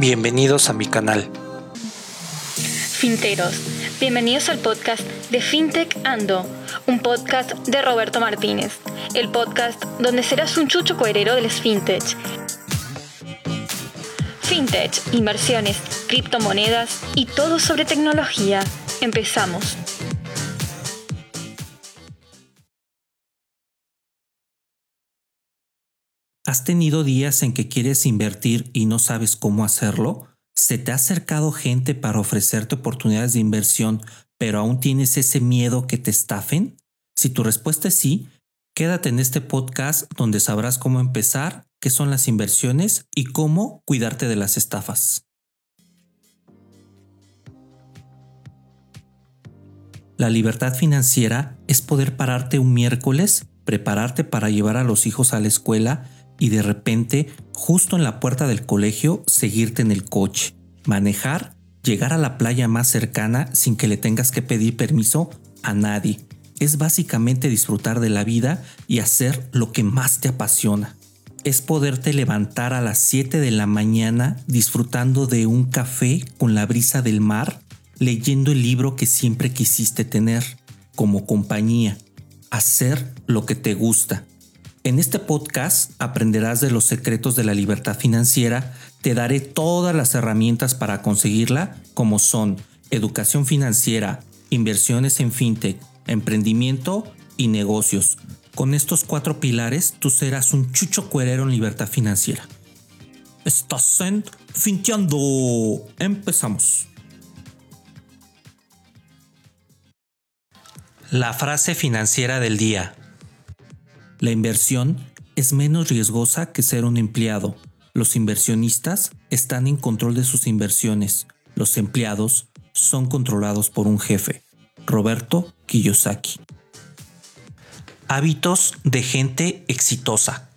Bienvenidos a mi canal. Finteros, bienvenidos al podcast de FinTech Ando, un podcast de Roberto Martínez, el podcast donde serás un chucho coherero del FinTech. FinTech, inversiones, criptomonedas y todo sobre tecnología. Empezamos. ¿Has tenido días en que quieres invertir y no sabes cómo hacerlo? ¿Se te ha acercado gente para ofrecerte oportunidades de inversión, pero aún tienes ese miedo que te estafen? Si tu respuesta es sí, quédate en este podcast donde sabrás cómo empezar, qué son las inversiones y cómo cuidarte de las estafas. La libertad financiera es poder pararte un miércoles, prepararte para llevar a los hijos a la escuela, y de repente, justo en la puerta del colegio, seguirte en el coche, manejar, llegar a la playa más cercana sin que le tengas que pedir permiso a nadie. Es básicamente disfrutar de la vida y hacer lo que más te apasiona. Es poderte levantar a las 7 de la mañana disfrutando de un café con la brisa del mar, leyendo el libro que siempre quisiste tener como compañía. Hacer lo que te gusta en este podcast aprenderás de los secretos de la libertad financiera, te daré todas las herramientas para conseguirla, como son educación financiera, inversiones en fintech, emprendimiento y negocios. Con estos cuatro pilares tú serás un chucho cuerero en libertad financiera. Estás en Finteando. Empezamos. La frase financiera del día. La inversión es menos riesgosa que ser un empleado. Los inversionistas están en control de sus inversiones. Los empleados son controlados por un jefe. Roberto Kiyosaki. Hábitos de gente exitosa.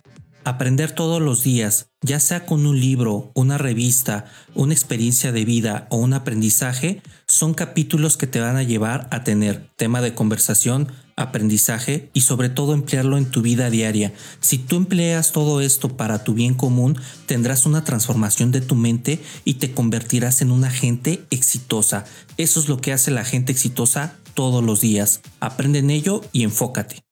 Aprender todos los días, ya sea con un libro, una revista, una experiencia de vida o un aprendizaje, son capítulos que te van a llevar a tener tema de conversación, aprendizaje y sobre todo emplearlo en tu vida diaria. Si tú empleas todo esto para tu bien común, tendrás una transformación de tu mente y te convertirás en una gente exitosa. Eso es lo que hace la gente exitosa todos los días. Aprende en ello y enfócate.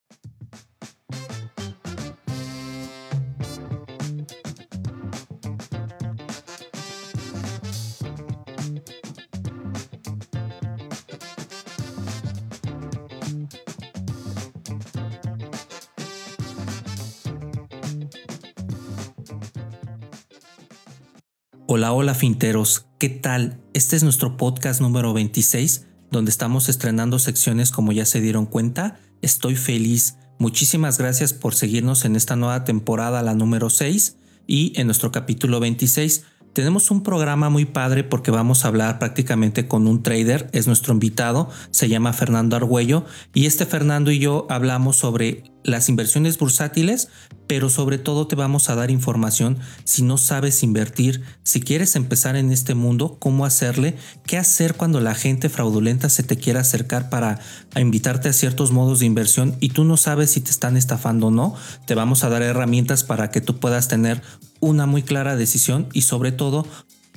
Hola, hola finteros, ¿qué tal? Este es nuestro podcast número 26, donde estamos estrenando secciones como ya se dieron cuenta. Estoy feliz. Muchísimas gracias por seguirnos en esta nueva temporada, la número 6, y en nuestro capítulo 26. Tenemos un programa muy padre porque vamos a hablar prácticamente con un trader, es nuestro invitado, se llama Fernando Argüello y este Fernando y yo hablamos sobre las inversiones bursátiles, pero sobre todo te vamos a dar información si no sabes invertir, si quieres empezar en este mundo, cómo hacerle, qué hacer cuando la gente fraudulenta se te quiera acercar para invitarte a ciertos modos de inversión y tú no sabes si te están estafando o no, te vamos a dar herramientas para que tú puedas tener una muy clara decisión y sobre todo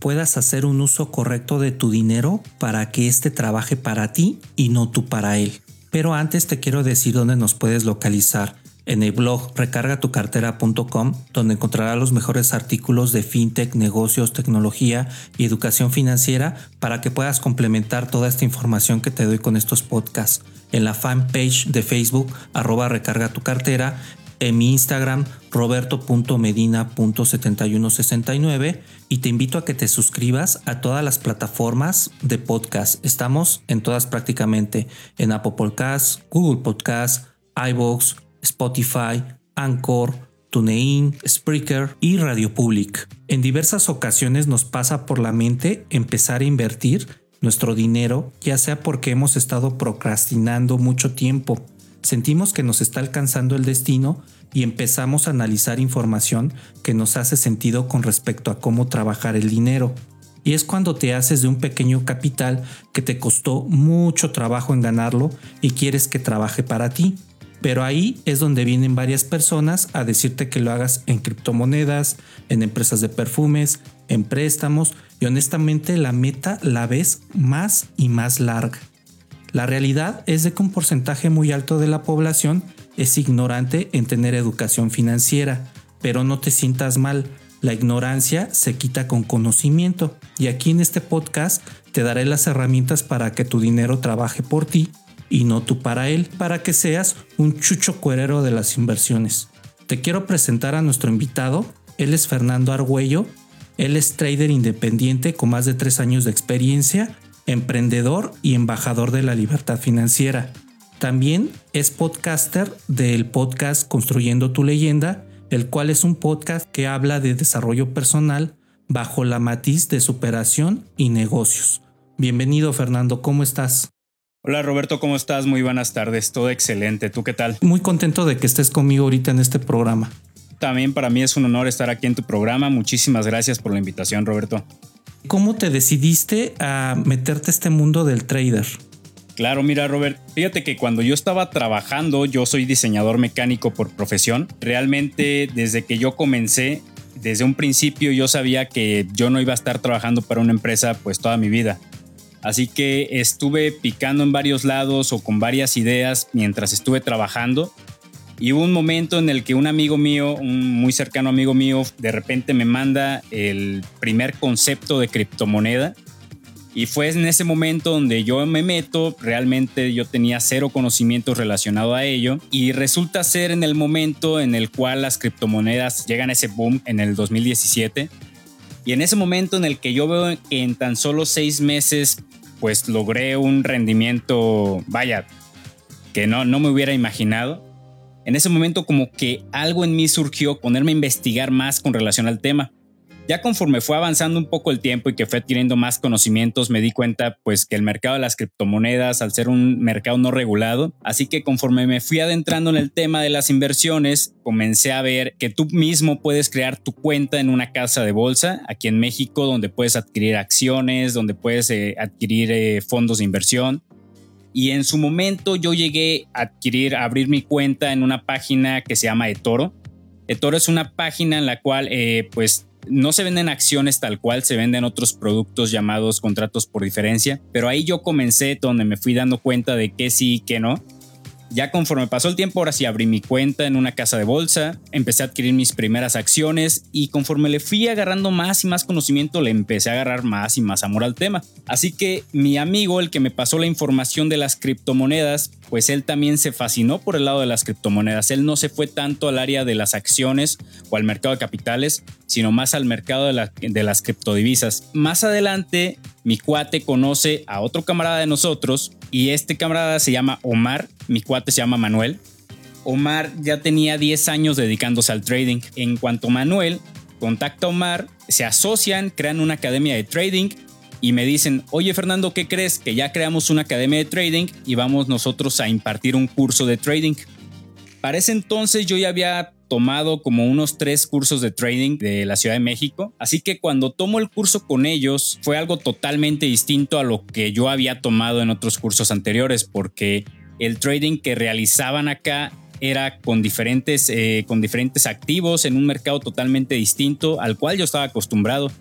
puedas hacer un uso correcto de tu dinero para que éste trabaje para ti y no tú para él. Pero antes te quiero decir dónde nos puedes localizar. En el blog recargatucartera.com, donde encontrarás los mejores artículos de fintech, negocios, tecnología y educación financiera para que puedas complementar toda esta información que te doy con estos podcasts. En la fanpage de Facebook, arroba recarga tu cartera, en mi Instagram roberto.medina.7169 y te invito a que te suscribas a todas las plataformas de podcast. Estamos en todas prácticamente, en Apple Podcasts, Google Podcasts, iVoox, Spotify, Anchor, TuneIn, Spreaker y Radio Public. En diversas ocasiones nos pasa por la mente empezar a invertir nuestro dinero, ya sea porque hemos estado procrastinando mucho tiempo sentimos que nos está alcanzando el destino y empezamos a analizar información que nos hace sentido con respecto a cómo trabajar el dinero. Y es cuando te haces de un pequeño capital que te costó mucho trabajo en ganarlo y quieres que trabaje para ti. Pero ahí es donde vienen varias personas a decirte que lo hagas en criptomonedas, en empresas de perfumes, en préstamos. Y honestamente la meta la ves más y más larga. La realidad es de que un porcentaje muy alto de la población es ignorante en tener educación financiera, pero no te sientas mal, la ignorancia se quita con conocimiento. Y aquí en este podcast te daré las herramientas para que tu dinero trabaje por ti y no tú para él, para que seas un chucho cuerero de las inversiones. Te quiero presentar a nuestro invitado. Él es Fernando Argüello. Él es trader independiente con más de tres años de experiencia, emprendedor y embajador de la libertad financiera. También es podcaster del podcast Construyendo tu leyenda, el cual es un podcast que habla de desarrollo personal bajo la matiz de superación y negocios. Bienvenido Fernando, ¿cómo estás? Hola Roberto, ¿cómo estás? Muy buenas tardes, todo excelente. ¿Tú qué tal? Muy contento de que estés conmigo ahorita en este programa. También para mí es un honor estar aquí en tu programa. Muchísimas gracias por la invitación, Roberto. ¿Cómo te decidiste a meterte a este mundo del trader? Claro, mira Robert, fíjate que cuando yo estaba trabajando, yo soy diseñador mecánico por profesión, realmente desde que yo comencé, desde un principio yo sabía que yo no iba a estar trabajando para una empresa pues toda mi vida. Así que estuve picando en varios lados o con varias ideas mientras estuve trabajando. Y hubo un momento en el que un amigo mío, un muy cercano amigo mío, de repente me manda el primer concepto de criptomoneda. Y fue en ese momento donde yo me meto, realmente yo tenía cero conocimiento relacionado a ello. Y resulta ser en el momento en el cual las criptomonedas llegan a ese boom en el 2017. Y en ese momento en el que yo veo que en tan solo seis meses pues logré un rendimiento, vaya, que no, no me hubiera imaginado. En ese momento como que algo en mí surgió, ponerme a investigar más con relación al tema. Ya conforme fue avanzando un poco el tiempo y que fue adquiriendo más conocimientos, me di cuenta pues que el mercado de las criptomonedas, al ser un mercado no regulado, así que conforme me fui adentrando en el tema de las inversiones, comencé a ver que tú mismo puedes crear tu cuenta en una casa de bolsa aquí en México, donde puedes adquirir acciones, donde puedes eh, adquirir eh, fondos de inversión. Y en su momento yo llegué a adquirir, a abrir mi cuenta en una página que se llama eToro. eToro es una página en la cual eh, pues no se venden acciones tal cual, se venden otros productos llamados contratos por diferencia, pero ahí yo comencé donde me fui dando cuenta de que sí y que no. Ya conforme pasó el tiempo, ahora sí abrí mi cuenta en una casa de bolsa, empecé a adquirir mis primeras acciones y conforme le fui agarrando más y más conocimiento, le empecé a agarrar más y más amor al tema. Así que mi amigo, el que me pasó la información de las criptomonedas, pues él también se fascinó por el lado de las criptomonedas. Él no se fue tanto al área de las acciones o al mercado de capitales, sino más al mercado de, las criptodivisas. Más adelante, mi cuate conoce a otro camarada de nosotros y este camarada se llama Omar, mi cuate se llama Manuel. Omar ya tenía 10 años dedicándose al trading. En cuanto Manuel contacta a Omar, se asocian, crean una academia de trading y me dicen, oye Fernando, ¿qué crees? Que ya creamos una academia de trading y vamos nosotros a impartir un curso de trading. Para ese entonces yo ya había tomado como unos tres cursos de trading de la Ciudad de México. Así que cuando tomo el curso con ellos fue algo totalmente distinto a lo que yo había tomado en otros cursos anteriores porque el trading que realizaban acá era con diferentes, eh, con diferentes activos en un mercado totalmente distinto al cual yo estaba acostumbrado.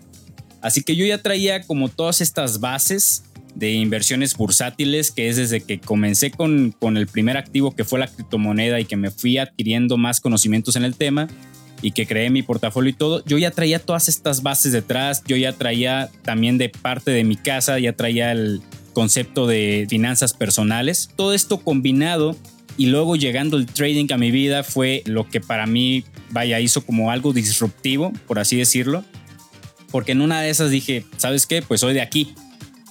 Así que yo ya traía como todas estas bases de inversiones bursátiles, que es desde que comencé con, con el primer activo que fue la criptomoneda y que me fui adquiriendo más conocimientos en el tema y que creé mi portafolio y todo, yo ya traía todas estas bases detrás, yo ya traía también de parte de mi casa, ya traía el concepto de finanzas personales, todo esto combinado y luego llegando el trading a mi vida fue lo que para mí, vaya, hizo como algo disruptivo, por así decirlo, porque en una de esas dije, ¿sabes qué? Pues soy de aquí,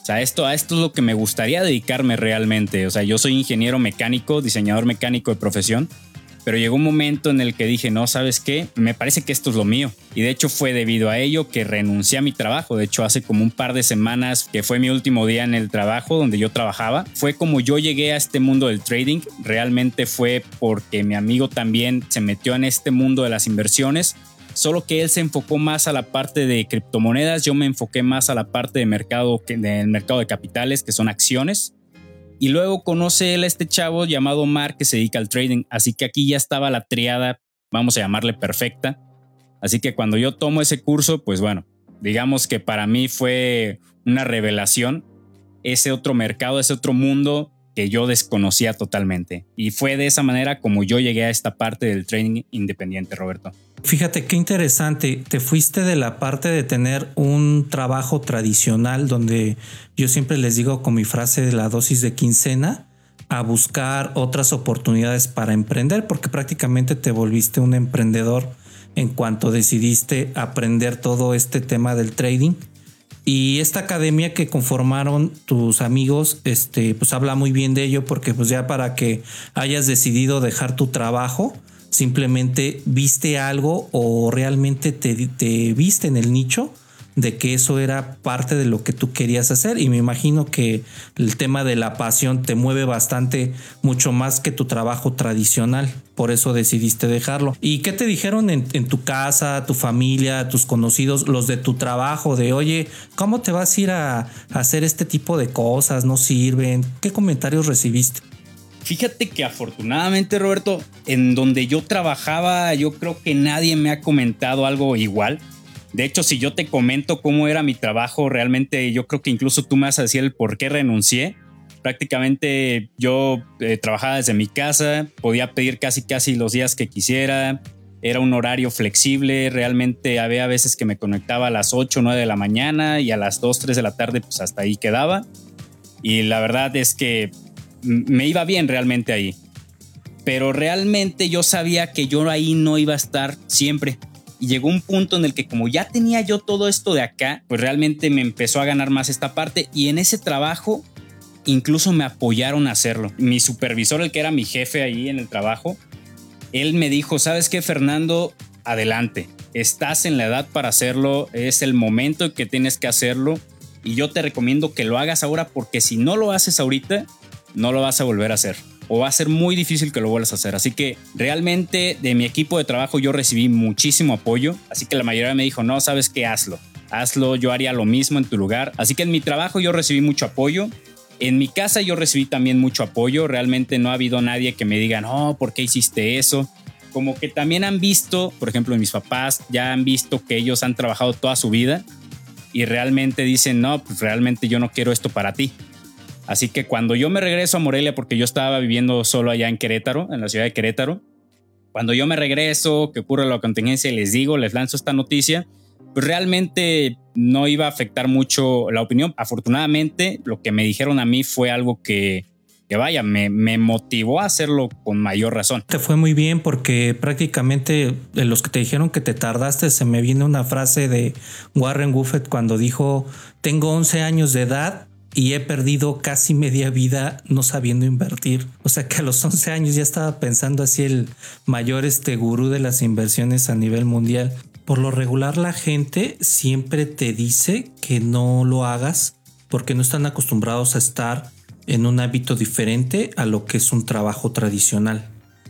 o sea, esto, a esto es lo que me gustaría dedicarme realmente. O sea, yo soy ingeniero mecánico, diseñador mecánico de profesión, pero llegó un momento en el que dije, no, ¿sabes qué? Me parece que esto es lo mío. Y de hecho fue debido a ello que renuncié a mi trabajo. De hecho, hace como un par de semanas que fue mi último día en el trabajo donde yo trabajaba, fue como yo llegué a este mundo del trading. Realmente fue porque mi amigo también se metió en este mundo de las inversiones solo que él se enfocó más a la parte de criptomonedas, yo me enfoqué más a la parte de mercado, del mercado de capitales, que son acciones. Y luego conoce él a este chavo llamado Mark que se dedica al trading. Así que aquí ya estaba la triada, vamos a llamarle perfecta. Así que cuando yo tomo ese curso, pues bueno, digamos que para mí fue una revelación. Ese otro mercado, ese otro mundo que yo desconocía totalmente. Y fue de esa manera como yo llegué a esta parte del trading independiente, Roberto. Fíjate qué interesante, te fuiste de la parte de tener un trabajo tradicional donde yo siempre les digo con mi frase de la dosis de quincena a buscar otras oportunidades para emprender porque prácticamente te volviste un emprendedor en cuanto decidiste aprender todo este tema del trading y esta academia que conformaron tus amigos, este, pues habla muy bien de ello porque pues ya para que hayas decidido dejar tu trabajo, simplemente viste algo o realmente te, te viste en el nicho de que eso era parte de lo que tú querías hacer. Y me imagino que el tema de la pasión te mueve bastante mucho más que tu trabajo tradicional. Por eso decidiste dejarlo. Y qué te dijeron en, tu casa tu familia tus conocidos los de tu trabajo de oye cómo te vas a ir a, a hacer este tipo de cosas no sirven qué comentarios recibiste Fíjate que afortunadamente, Roberto, en donde yo trabajaba, yo creo que nadie me ha comentado algo igual. De hecho, si yo te comento cómo era mi trabajo, realmente yo creo que incluso tú me vas a decir el por qué renuncié. Prácticamente yo eh, trabajaba desde mi casa, podía pedir casi casi los días que quisiera, era un horario flexible, realmente había veces que me conectaba a las 8 o 9 de la mañana y a las 2, 3 de la tarde pues hasta ahí quedaba. Y la verdad es que me iba bien realmente ahí. Pero realmente yo sabía que yo ahí no iba a estar siempre y llegó un punto en el que como ya tenía yo todo esto de acá, pues realmente me empezó a ganar más esta parte y en ese trabajo incluso me apoyaron a hacerlo. Mi supervisor, el que era mi jefe ahí en el trabajo, él me dijo, ¿sabes qué, Fernando? Adelante, estás en la edad para hacerlo, es el momento en que tienes que hacerlo y yo te recomiendo que lo hagas ahora porque si no lo haces ahorita, no lo vas a volver a hacer o va a ser muy difícil que lo vuelvas a hacer. Así que realmente de mi equipo de trabajo yo recibí muchísimo apoyo, así que la mayoría me dijo, no, sabes qué, hazlo, hazlo, yo haría lo mismo en tu lugar. Así que en mi trabajo yo recibí mucho apoyo. En mi casa yo recibí también mucho apoyo, realmente no ha habido nadie que me diga, no, ¿por qué hiciste eso? Como que también han visto, por ejemplo, mis papás ya han visto que ellos han trabajado toda su vida y realmente dicen, no, pues realmente yo no quiero esto para ti. Así que cuando yo me regreso a Morelia, porque yo estaba viviendo solo allá en Querétaro, en la ciudad de Querétaro, cuando yo me regreso, que ocurre la contingencia y les digo, les lanzo esta noticia, pues realmente no iba a afectar mucho la opinión. Afortunadamente, lo que me dijeron a mí fue algo que, que vaya, me, me, motivó a hacerlo con mayor razón. Te fue muy bien porque prácticamente de los que te dijeron que te tardaste, se me viene una frase de Warren Buffett cuando dijo, tengo 11 años de edad y he perdido casi media vida no sabiendo invertir. O sea que a los 11 años ya estaba pensando así el mayor este gurú de las inversiones a nivel mundial. Por lo regular la gente siempre te dice que no lo hagas porque no están acostumbrados a estar en un hábito diferente a lo que es un trabajo tradicional.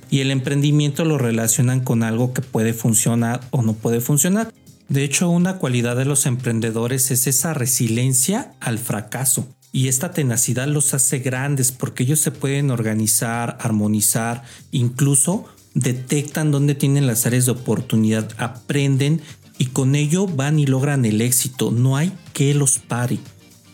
Y el emprendimiento lo relacionan con algo que puede funcionar o no puede funcionar. De hecho, una cualidad de los emprendedores es esa resiliencia al fracaso. Y esta tenacidad los hace grandes porque ellos se pueden organizar, armonizar, incluso detectan dónde tienen las áreas de oportunidad, aprenden y con ello van y logran el éxito. No hay que los pare.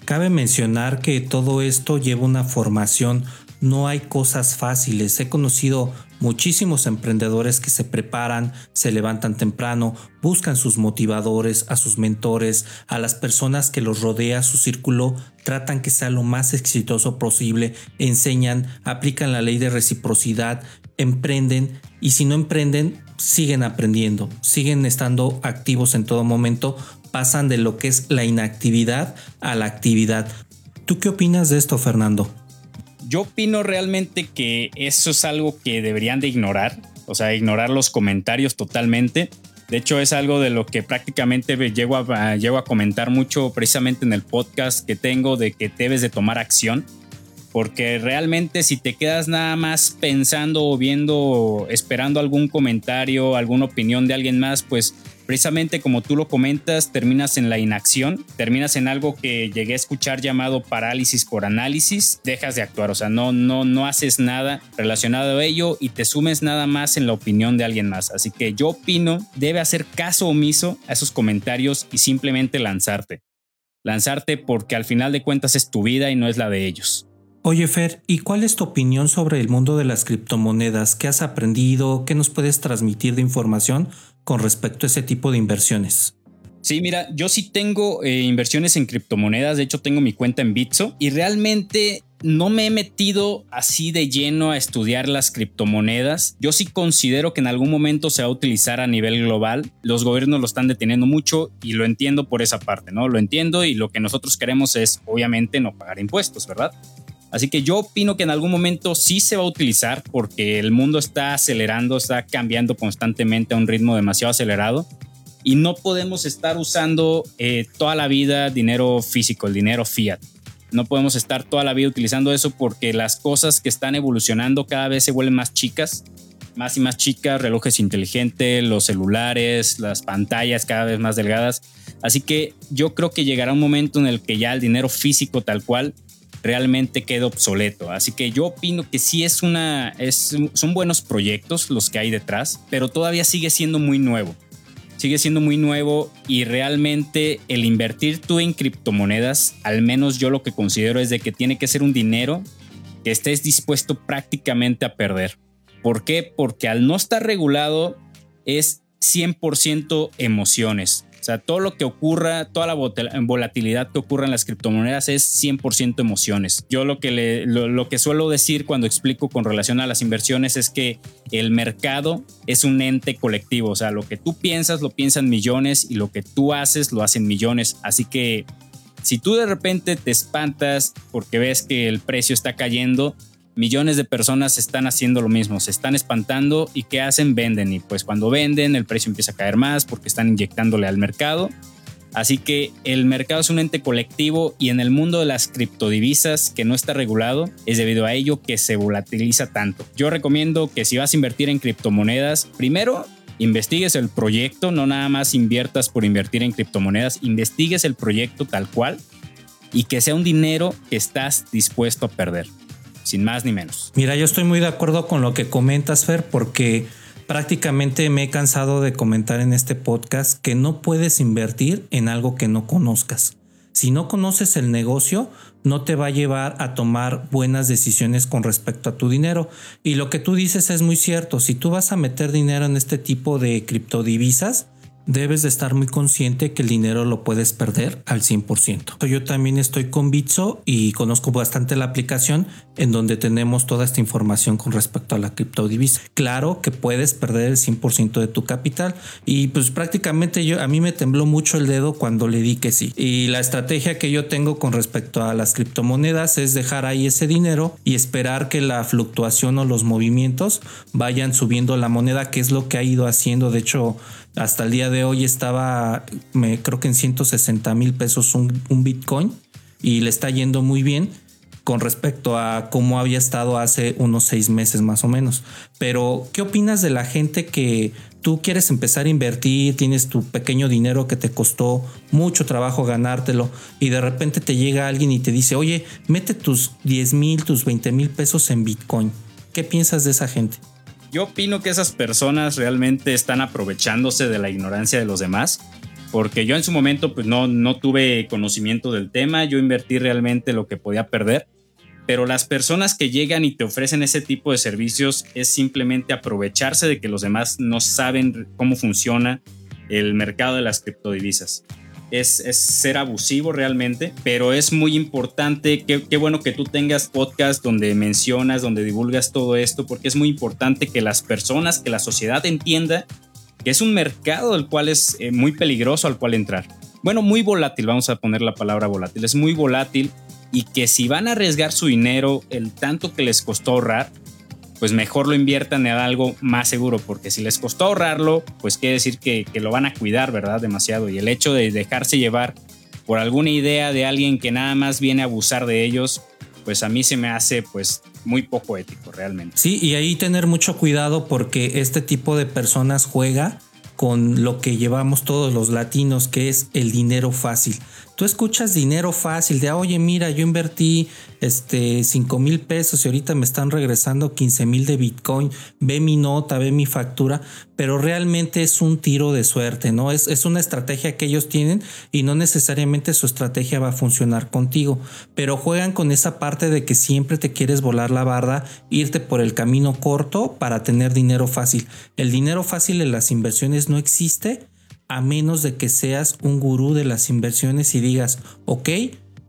Cabe mencionar que todo esto lleva una formación, no hay cosas fáciles. He conocido muchísimos emprendedores que se preparan, se levantan temprano, buscan sus motivadores, a sus mentores, a las personas que los rodea, su círculo, tratan que sea lo más exitoso posible, enseñan, aplican la ley de reciprocidad, emprenden y si no emprenden, siguen aprendiendo, siguen estando activos en todo momento, pasan de lo que es la inactividad a la actividad. ¿Tú qué opinas de esto, Fernando? Yo opino realmente que eso es algo que deberían de ignorar, o sea, ignorar los comentarios totalmente. De hecho, es algo de lo que prácticamente llego a, a comentar mucho precisamente en el podcast que tengo de que debes de tomar acción. Porque realmente si te quedas nada más pensando o viendo, esperando algún comentario, alguna opinión de alguien más, pues precisamente como tú lo comentas, terminas en la inacción, terminas en algo que llegué a escuchar llamado parálisis por análisis, dejas de actuar, o sea, no, no, no haces nada relacionado a ello y te sumes nada más en la opinión de alguien más. Así que yo opino, debe hacer caso omiso a esos comentarios y simplemente lanzarte. Lanzarte porque al final de cuentas es tu vida y no es la de ellos. Oye Fer, ¿y cuál es tu opinión sobre el mundo de las criptomonedas? ¿Qué has aprendido? ¿Qué nos puedes transmitir de información con respecto a ese tipo de inversiones? Sí, mira, yo sí tengo eh, inversiones en criptomonedas, de hecho tengo mi cuenta en Bitso y realmente no me he metido así de lleno a estudiar las criptomonedas. Yo sí considero que en algún momento se va a utilizar a nivel global. Los gobiernos lo están deteniendo mucho y lo entiendo por esa parte, ¿no? Lo entiendo y lo que nosotros queremos es obviamente no pagar impuestos, ¿verdad? Así que yo opino que en algún momento sí se va a utilizar porque el mundo está acelerando, está cambiando constantemente a un ritmo demasiado acelerado y no podemos estar usando eh, toda la vida dinero físico, el dinero fiat. No podemos estar toda la vida utilizando eso porque las cosas que están evolucionando cada vez se vuelven más chicas, más y más chicas, relojes inteligentes, los celulares, las pantallas cada vez más delgadas. Así que yo creo que llegará un momento en el que ya el dinero físico tal cual realmente queda obsoleto. Así que yo opino que sí es una, es, son buenos proyectos los que hay detrás, pero todavía sigue siendo muy nuevo. Sigue siendo muy nuevo y realmente el invertir tú en criptomonedas, al menos yo lo que considero es de que tiene que ser un dinero que estés dispuesto prácticamente a perder. ¿Por qué? Porque al no estar regulado es 100% emociones. O sea, todo lo que ocurra, toda la volatilidad que ocurra en las criptomonedas es 100% emociones. Yo lo que, lo, que suelo decir cuando explico con relación a las inversiones es que el mercado es un ente colectivo. O sea, lo que tú piensas lo piensan millones y lo que tú haces lo hacen millones. Así que si tú de repente te espantas porque ves que el precio está cayendo, millones de personas están haciendo lo mismo, se están espantando y ¿qué hacen? Venden y pues cuando venden el precio empieza a caer más porque están inyectándole al mercado. Así que el mercado es un ente colectivo y en el mundo de las criptodivisas que no está regulado es debido a ello que se volatiliza tanto. Yo recomiendo que si vas a invertir en criptomonedas, primero investigues el proyecto, no nada más inviertas por invertir en criptomonedas, investigues el proyecto tal cual y que sea un dinero que estás dispuesto a perder sin más ni menos. Mira, yo estoy muy de acuerdo con lo que comentas, Fer, porque prácticamente me he cansado de comentar en este podcast que no puedes invertir en algo que no conozcas. Si no conoces el negocio, no te va a llevar a tomar buenas decisiones con respecto a tu dinero. Y lo que tú dices es muy cierto. Si tú vas a meter dinero en este tipo de criptodivisas, debes de estar muy consciente que el dinero lo puedes perder al 100%. Yo también estoy con Bitso y conozco bastante la aplicación en donde tenemos toda esta información con respecto a la criptodivisa. Claro que puedes perder el 100% de tu capital y pues prácticamente yo a mí me tembló mucho el dedo cuando le di que sí. Y la estrategia que yo tengo con respecto a las criptomonedas es dejar ahí ese dinero y esperar que la fluctuación o los movimientos vayan subiendo la moneda, que es lo que ha ido haciendo. De hecho, hasta el día de hoy estaba, me creo que en 160 mil pesos un, un Bitcoin y le está yendo muy bien con respecto a cómo había estado hace unos seis meses más o menos. Pero, ¿qué opinas de la gente que tú quieres empezar a invertir, tienes tu pequeño dinero que te costó mucho trabajo ganártelo y de repente te llega alguien y te dice, oye, mete tus 10 mil, tus 20 mil pesos en Bitcoin? ¿Qué piensas de esa gente? Yo opino que esas personas realmente están aprovechándose de la ignorancia de los demás, porque yo en su momento pues no, no tuve conocimiento del tema, yo invertí realmente lo que podía perder, pero las personas que llegan y te ofrecen ese tipo de servicios es simplemente aprovecharse de que los demás no saben cómo funciona el mercado de las criptodivisas es, ser abusivo realmente, pero es muy importante, qué, bueno que tú tengas podcast donde mencionas, donde divulgas todo esto, porque es muy importante que las personas, que la sociedad entienda que es un mercado el cual es eh, muy peligroso al cual entrar. Bueno, muy volátil, vamos a poner la palabra volátil, es muy volátil y que si van a arriesgar su dinero, el tanto que les costó ahorrar, pues mejor lo inviertan en algo más seguro, porque si les costó ahorrarlo, pues quiere decir que, lo van a cuidar, ¿verdad? Demasiado. Y el hecho de dejarse llevar por alguna idea de alguien que nada más viene a abusar de ellos, pues a mí se me hace pues muy poco ético realmente. Sí, y ahí tener mucho cuidado porque este tipo de personas juega con lo que llevamos todos los latinos, que es el dinero fácil. Tú escuchas dinero fácil de, oye, mira, yo invertí este 5 mil pesos y ahorita me están regresando 15 mil de Bitcoin, ve mi nota, ve mi factura, pero realmente es un tiro de suerte, ¿no? Es, es una estrategia que ellos tienen y no necesariamente su estrategia va a funcionar contigo, pero juegan con esa parte de que siempre te quieres volar la barda, irte por el camino corto para tener dinero fácil. El dinero fácil en las inversiones no existe a menos de que seas un gurú de las inversiones y digas, ok,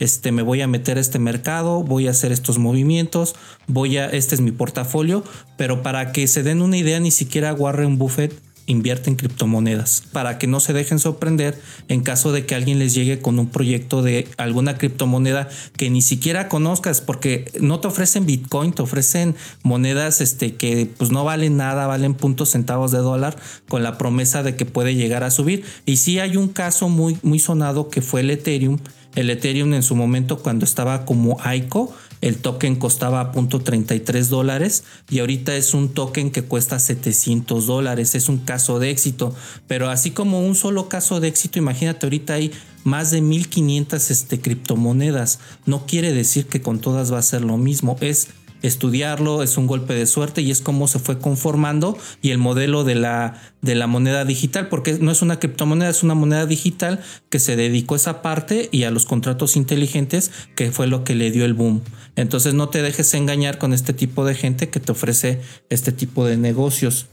este, me voy a meter a este mercado, voy a hacer estos movimientos, voy a, este es mi portafolio, pero para que se den una idea, ni siquiera Warren Buffett invierte en criptomonedas para que no se dejen sorprender en caso de que alguien les llegue con un proyecto de alguna criptomoneda que ni siquiera conozcas porque no te ofrecen Bitcoin, te ofrecen monedas este, que pues no valen nada, valen puntos centavos de dólar con la promesa de que puede llegar a subir. Y sí hay un caso muy, muy sonado que fue el Ethereum. El Ethereum en su momento cuando estaba como ICO el token costaba .33 dólares y ahorita es un token que cuesta 700 dólares. Es un caso de éxito, pero así como un solo caso de éxito, imagínate, ahorita hay más de 1500 este, criptomonedas. No quiere decir que con todas va a ser lo mismo. Es estudiarlo, es un golpe de suerte y es cómo se fue conformando y el modelo de la, de la moneda digital, porque no es una criptomoneda, es una moneda digital que se dedicó a esa parte y a los contratos inteligentes, que fue lo que le dio el boom. Entonces no te dejes engañar con este tipo de gente que te ofrece este tipo de negocios.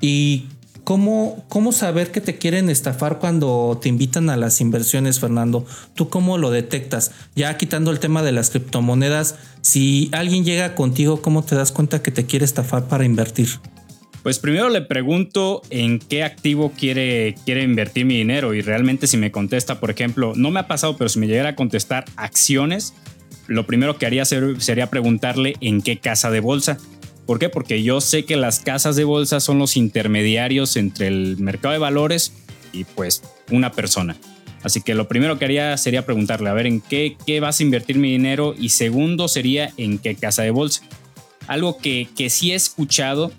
Y ¿Cómo, ¿Cómo saber que te quieren estafar cuando te invitan a las inversiones, Fernando? ¿Tú cómo lo detectas? Ya quitando el tema de las criptomonedas, si alguien llega contigo, ¿cómo te das cuenta que te quiere estafar para invertir? Pues primero le pregunto en qué activo quiere, quiere invertir mi dinero y realmente si me contesta, por ejemplo, no me ha pasado, pero si me llegara a contestar acciones, lo primero que haría sería preguntarle en qué casa de bolsa. ¿Por qué? Porque yo sé que las casas de bolsa son los intermediarios entre el mercado de valores y pues una persona. Así que lo primero que haría sería preguntarle, a ver, ¿en qué, qué vas a invertir mi dinero? Y segundo sería, ¿en qué casa de bolsa? Algo que, que sí he escuchado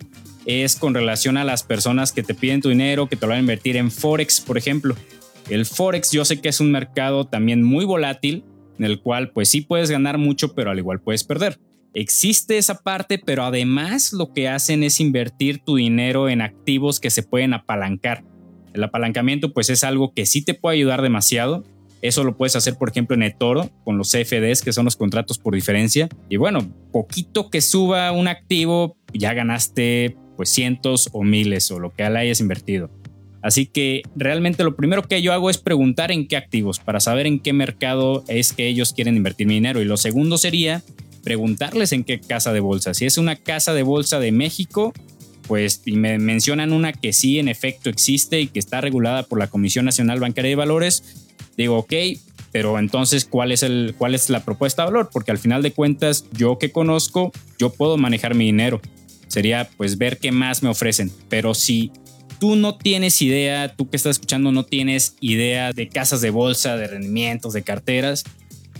es con relación a las personas que te piden tu dinero, que te lo van a invertir en Forex, por ejemplo. El Forex yo sé que es un mercado también muy volátil, en el cual pues sí puedes ganar mucho, pero al igual puedes perder. Existe esa parte, pero además lo que hacen es invertir tu dinero en activos que se pueden apalancar. El apalancamiento pues es algo que sí te puede ayudar demasiado. Eso lo puedes hacer, por ejemplo, en eToro con los CFDs, que son los contratos por diferencia. Y bueno, poquito que suba un activo, ya ganaste pues cientos o miles o lo que hayas invertido. Así que realmente lo primero que yo hago es preguntar en qué activos para saber en qué mercado es que ellos quieren invertir mi dinero. Y lo segundo sería preguntarles en qué casa de bolsa. Si es una casa de bolsa de México, pues y me mencionan una que sí en efecto existe y que está regulada por la Comisión Nacional Bancaria de Valores, digo, ok, pero entonces, ¿cuál es, el, ¿cuál es la propuesta de valor? Porque al final de cuentas, yo que conozco, yo puedo manejar mi dinero. Sería pues ver qué más me ofrecen. Pero si tú no tienes idea, tú que estás escuchando no tienes idea de casas de bolsa, de rendimientos, de carteras,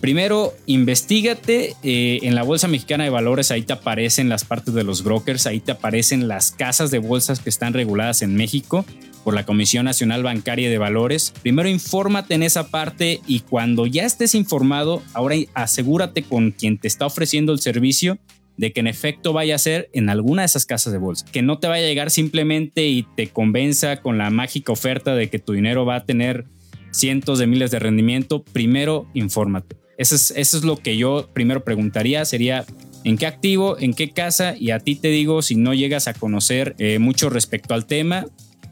Primero, investigate eh, en la Bolsa Mexicana de Valores, ahí te aparecen las partes de los brokers, ahí te aparecen las casas de bolsas que están reguladas en México por la Comisión Nacional Bancaria de Valores. Primero infórmate en esa parte y cuando ya estés informado, ahora asegúrate con quien te está ofreciendo el servicio de que en efecto vaya a ser en alguna de esas casas de bolsa. Que no te vaya a llegar simplemente y te convenza con la mágica oferta de que tu dinero va a tener cientos de miles de rendimiento. Primero, infórmate. Eso es, lo que yo primero preguntaría, sería en qué activo, en qué casa, y a ti te digo, si no llegas a conocer eh, mucho respecto al tema,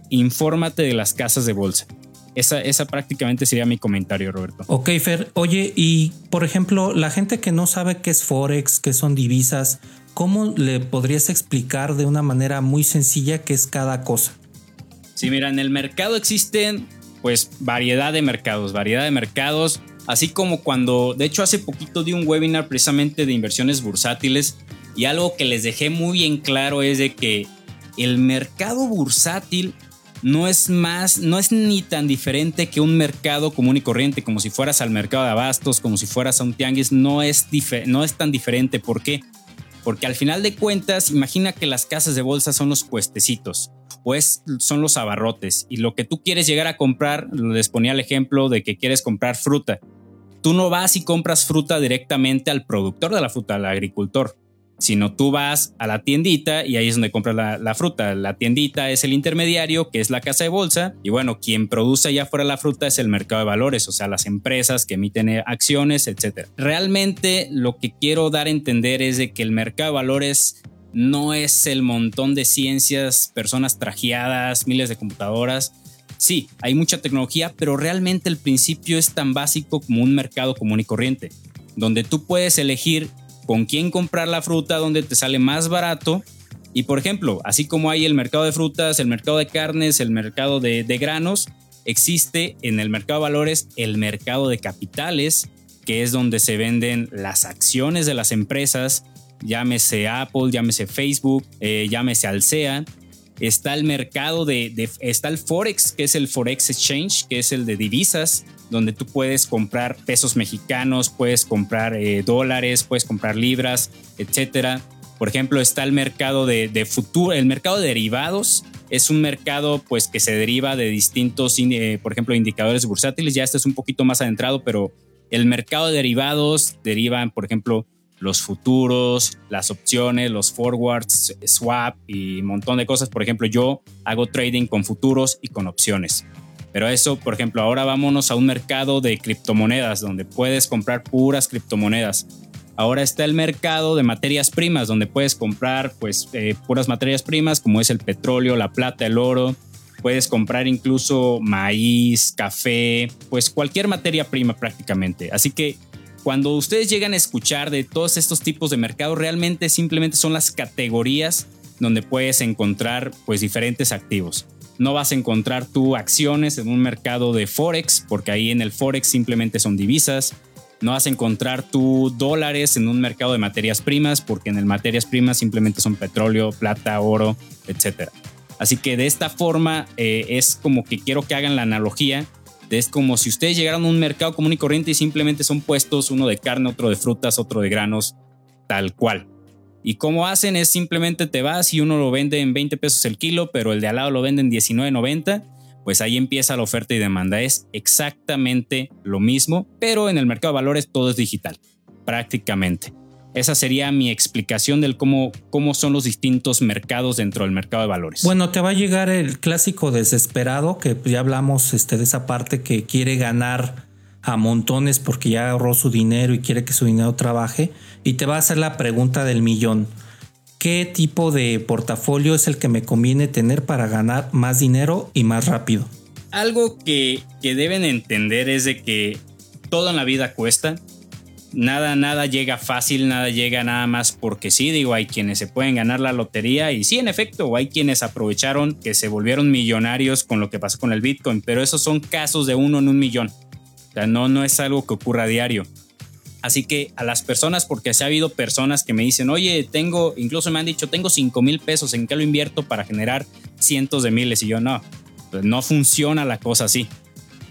infórmate de las casas de bolsa. Esa, esa, prácticamente sería mi comentario, Roberto. Ok, Fer. Oye, y por ejemplo, la gente que no sabe qué es Forex, qué son divisas, ¿cómo le podrías explicar de una manera muy sencilla qué es cada cosa? Sí, mira, en el mercado existen pues variedad de mercados, variedad de mercados Así como cuando, de hecho hace poquito di un webinar precisamente de inversiones bursátiles y algo que les dejé muy en claro es de que el mercado bursátil no es más, no es ni tan diferente que un mercado común y corriente, como si fueras al mercado de abastos, como si fueras a un tianguis, no es, no es tan diferente. ¿Por qué? Porque al final de cuentas, imagina que las casas de bolsa son los puestecitos, pues son los abarrotes, y lo que tú quieres llegar a comprar, les ponía el ejemplo de que quieres comprar fruta. Tú no vas y compras fruta directamente al productor de la fruta, al agricultor sino tú vas a la tiendita y ahí es donde compras la, fruta. La tiendita es el intermediario, que es la casa de bolsa, y bueno, quien produce allá afuera la fruta es el mercado de valores, o sea, las empresas que emiten eh, acciones, etc. Realmente lo que quiero dar a entender es de que el mercado de valores no es el montón de ciencias, personas trajeadas, miles de computadoras. Sí, hay mucha tecnología, pero realmente el principio es tan básico como un mercado común y corriente, donde tú puedes elegir con quién comprar la fruta donde te sale más barato. Y por ejemplo, así como hay el mercado de frutas, el mercado de carnes, el mercado de, granos, existe en el mercado de valores el mercado de capitales, que es donde se venden las acciones de las empresas, llámese Apple, llámese Facebook, eh, llámese Alsea. Está el mercado de, está el Forex, que es el Forex Exchange, que es el de divisas donde tú puedes comprar pesos mexicanos, puedes comprar eh, dólares, puedes comprar libras, etcétera. Por ejemplo, está el mercado de, futuro, el mercado de derivados. Es un mercado pues que se deriva de distintos, eh, por ejemplo, indicadores bursátiles. Ya este es un poquito más adentrado, pero el mercado de derivados derivan, por ejemplo, los futuros, las opciones, los forwards, swap y un montón de cosas. Por ejemplo, yo hago trading con futuros y con opciones. Pero eso, por ejemplo, ahora vámonos a un mercado de criptomonedas donde puedes comprar puras criptomonedas. Ahora está el mercado de materias primas donde puedes comprar pues eh, puras materias primas como es el petróleo, la plata, el oro. Puedes comprar incluso maíz, café, pues cualquier materia prima prácticamente. Así que cuando ustedes llegan a escuchar de todos estos tipos de mercado, realmente simplemente son las categorías donde puedes encontrar pues diferentes activos. No vas a encontrar tú acciones en un mercado de Forex, porque ahí en el Forex simplemente son divisas. No vas a encontrar tú dólares en un mercado de materias primas, porque en el materias primas simplemente son petróleo, plata, oro, etc. Así que de esta forma eh, es como que quiero que hagan la analogía. Es como si ustedes llegaran a un mercado común y corriente y simplemente son puestos uno de carne, otro de frutas, otro de granos, tal cual. Y cómo hacen es simplemente te vas y uno lo vende en 20 pesos el kilo, pero el de al lado lo vende en 19.90. Pues ahí empieza la oferta y demanda. Es exactamente lo mismo, pero en el mercado de valores todo es digital, prácticamente. Esa sería mi explicación del cómo, cómo son los distintos mercados dentro del mercado de valores. Bueno, te va a llegar el clásico desesperado, que ya hablamos este, de esa parte que quiere ganar a montones porque ya ahorró su dinero y quiere que su dinero trabaje y te va a hacer la pregunta del millón. ¿Qué tipo de portafolio es el que me conviene tener para ganar más dinero y más rápido? Algo que, que deben entender es de que todo en la vida cuesta. Nada, nada llega fácil, nada llega nada más porque sí. Digo, hay quienes se pueden ganar la lotería y sí, en efecto, hay quienes aprovecharon que se volvieron millonarios con lo que pasó con el Bitcoin, pero esos son casos de uno en un millón no, no es algo que ocurra a diario. Así que a las personas, porque se ha habido personas que me dicen, oye, tengo, incluso me han dicho, tengo 5 mil pesos, ¿en qué lo invierto para generar cientos de miles? Y yo no, pues no funciona la cosa así.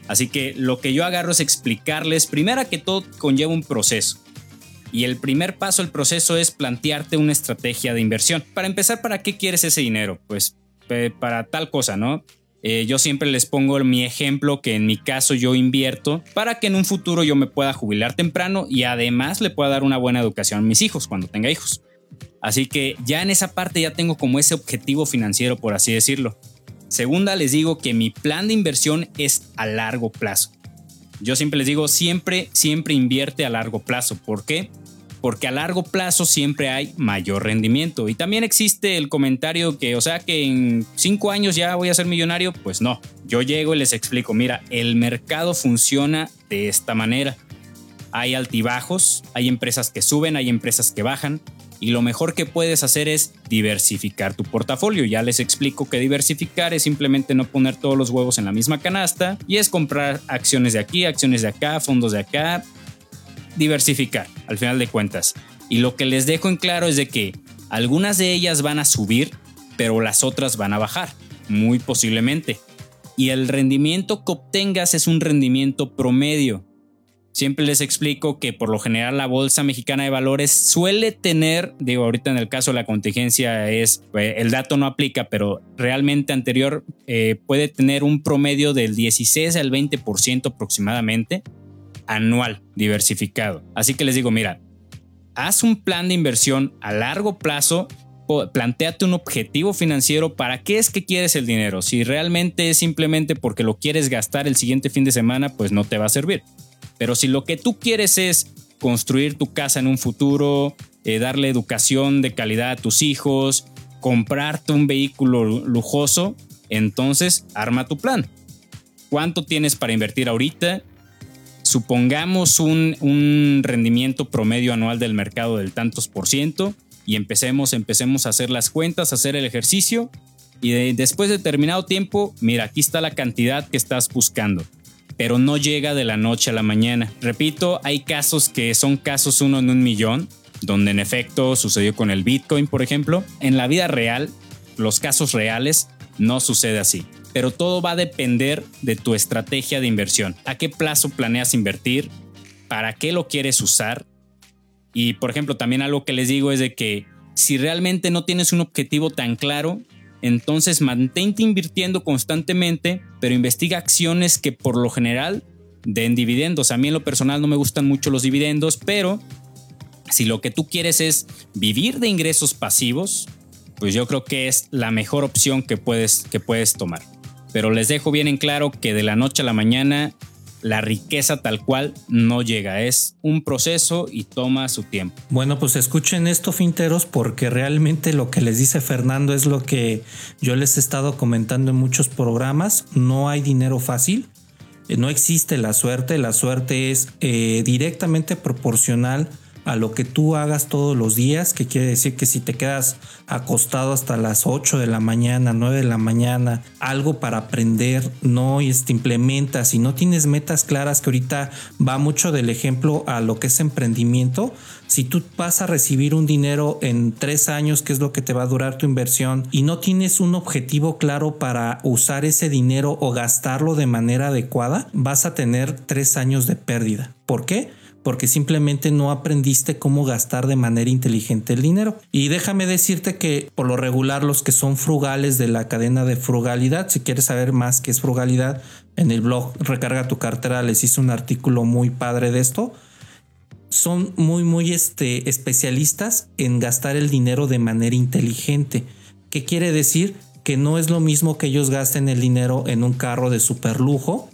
Así que lo que yo agarro es explicarles, primero que todo conlleva un proceso. Y el primer paso del proceso es plantearte una estrategia de inversión. Para empezar, ¿para qué quieres ese dinero? Pues para tal cosa, ¿no? Eh, yo siempre les pongo mi ejemplo que en mi caso yo invierto para que en un futuro yo me pueda jubilar temprano y además le pueda dar una buena educación a mis hijos cuando tenga hijos. Así que ya en esa parte ya tengo como ese objetivo financiero, por así decirlo. Segunda, les digo que mi plan de inversión es a largo plazo. Yo siempre les digo, siempre, siempre invierte a largo plazo. ¿Por qué? porque a largo plazo siempre hay mayor rendimiento. Y también existe el comentario que, o sea, que en cinco años ya voy a ser millonario. Pues no, yo llego y les explico, mira, el mercado funciona de esta manera. Hay altibajos, hay empresas que suben, hay empresas que bajan. Y lo mejor que puedes hacer es diversificar tu portafolio. Ya les explico que diversificar es simplemente no poner todos los huevos en la misma canasta y es comprar acciones de aquí, acciones de acá, fondos de acá, diversificar, al final de cuentas. Y lo que les dejo en claro es de que algunas de ellas van a subir, pero las otras van a bajar. Muy posiblemente. Y el rendimiento que obtengas es un rendimiento promedio. Siempre les explico que por lo general la Bolsa Mexicana de Valores suele tener, digo, ahorita en el caso de la contingencia es, eh, el dato no aplica, pero realmente anterior eh, puede tener un promedio del 16 al 20% aproximadamente anual diversificado. Así que les digo, mira, haz un plan de inversión a largo plazo planteate un objetivo financiero. ¿Para qué es que quieres el dinero? Si realmente es simplemente porque lo quieres gastar el siguiente fin de semana, pues no te va a servir. Pero si lo que tú quieres es construir tu casa en un futuro, eh, darle educación de calidad a tus hijos, comprarte un vehículo lujoso, entonces arma tu plan. ¿Cuánto tienes para invertir ahorita? Supongamos un, un rendimiento promedio anual del mercado del tantos por ciento y empecemos, empecemos a hacer las cuentas, a hacer el ejercicio y después de determinado tiempo, mira, aquí está la cantidad que estás buscando, pero no llega de la noche a la mañana. Repito, hay casos que son casos uno en un millón, donde en efecto sucedió con el Bitcoin, por ejemplo. En la vida real, los casos reales, no sucede así. Pero todo va a depender de tu estrategia de inversión. ¿A qué plazo planeas invertir? ¿Para qué lo quieres usar? Y por ejemplo, también algo que les digo es de que si realmente no tienes un objetivo tan claro, entonces mantente invirtiendo constantemente, pero investiga acciones que por lo general den dividendos. A mí en lo personal no me gustan mucho los dividendos, pero si lo que tú quieres es vivir de ingresos pasivos, pues yo creo que es la mejor opción que puedes, que puedes tomar. Pero les dejo bien en claro que de la noche a la mañana la riqueza tal cual no llega, es un proceso y toma su tiempo. Bueno, pues escuchen esto, finteros, porque realmente lo que les dice Fernando es lo que yo les he estado comentando en muchos programas, no hay dinero fácil. Eh, no existe la suerte, la suerte es eh, directamente proporcional a lo que tú hagas todos los días, que quiere decir que si te quedas acostado hasta las 8 de la mañana, 9 de la mañana, algo para aprender, no implementas si no tienes metas claras, que ahorita va mucho del ejemplo a lo que es emprendimiento, si tú vas a recibir un dinero en tres años, que es lo que te va a durar tu inversión, y no tienes un objetivo claro para usar ese dinero o gastarlo de manera adecuada, vas a tener tres años de pérdida. ¿Por qué? Porque simplemente no aprendiste cómo gastar de manera inteligente el dinero. Y déjame decirte que por lo regular los que son frugales de la cadena de frugalidad, si quieres saber más qué es frugalidad, en el blog Recarga tu cartera les hice un artículo muy padre de esto. Son muy, muy este, especialistas en gastar el dinero de manera inteligente. ¿Qué quiere decir? Que no es lo mismo que ellos gasten el dinero en un carro de super lujo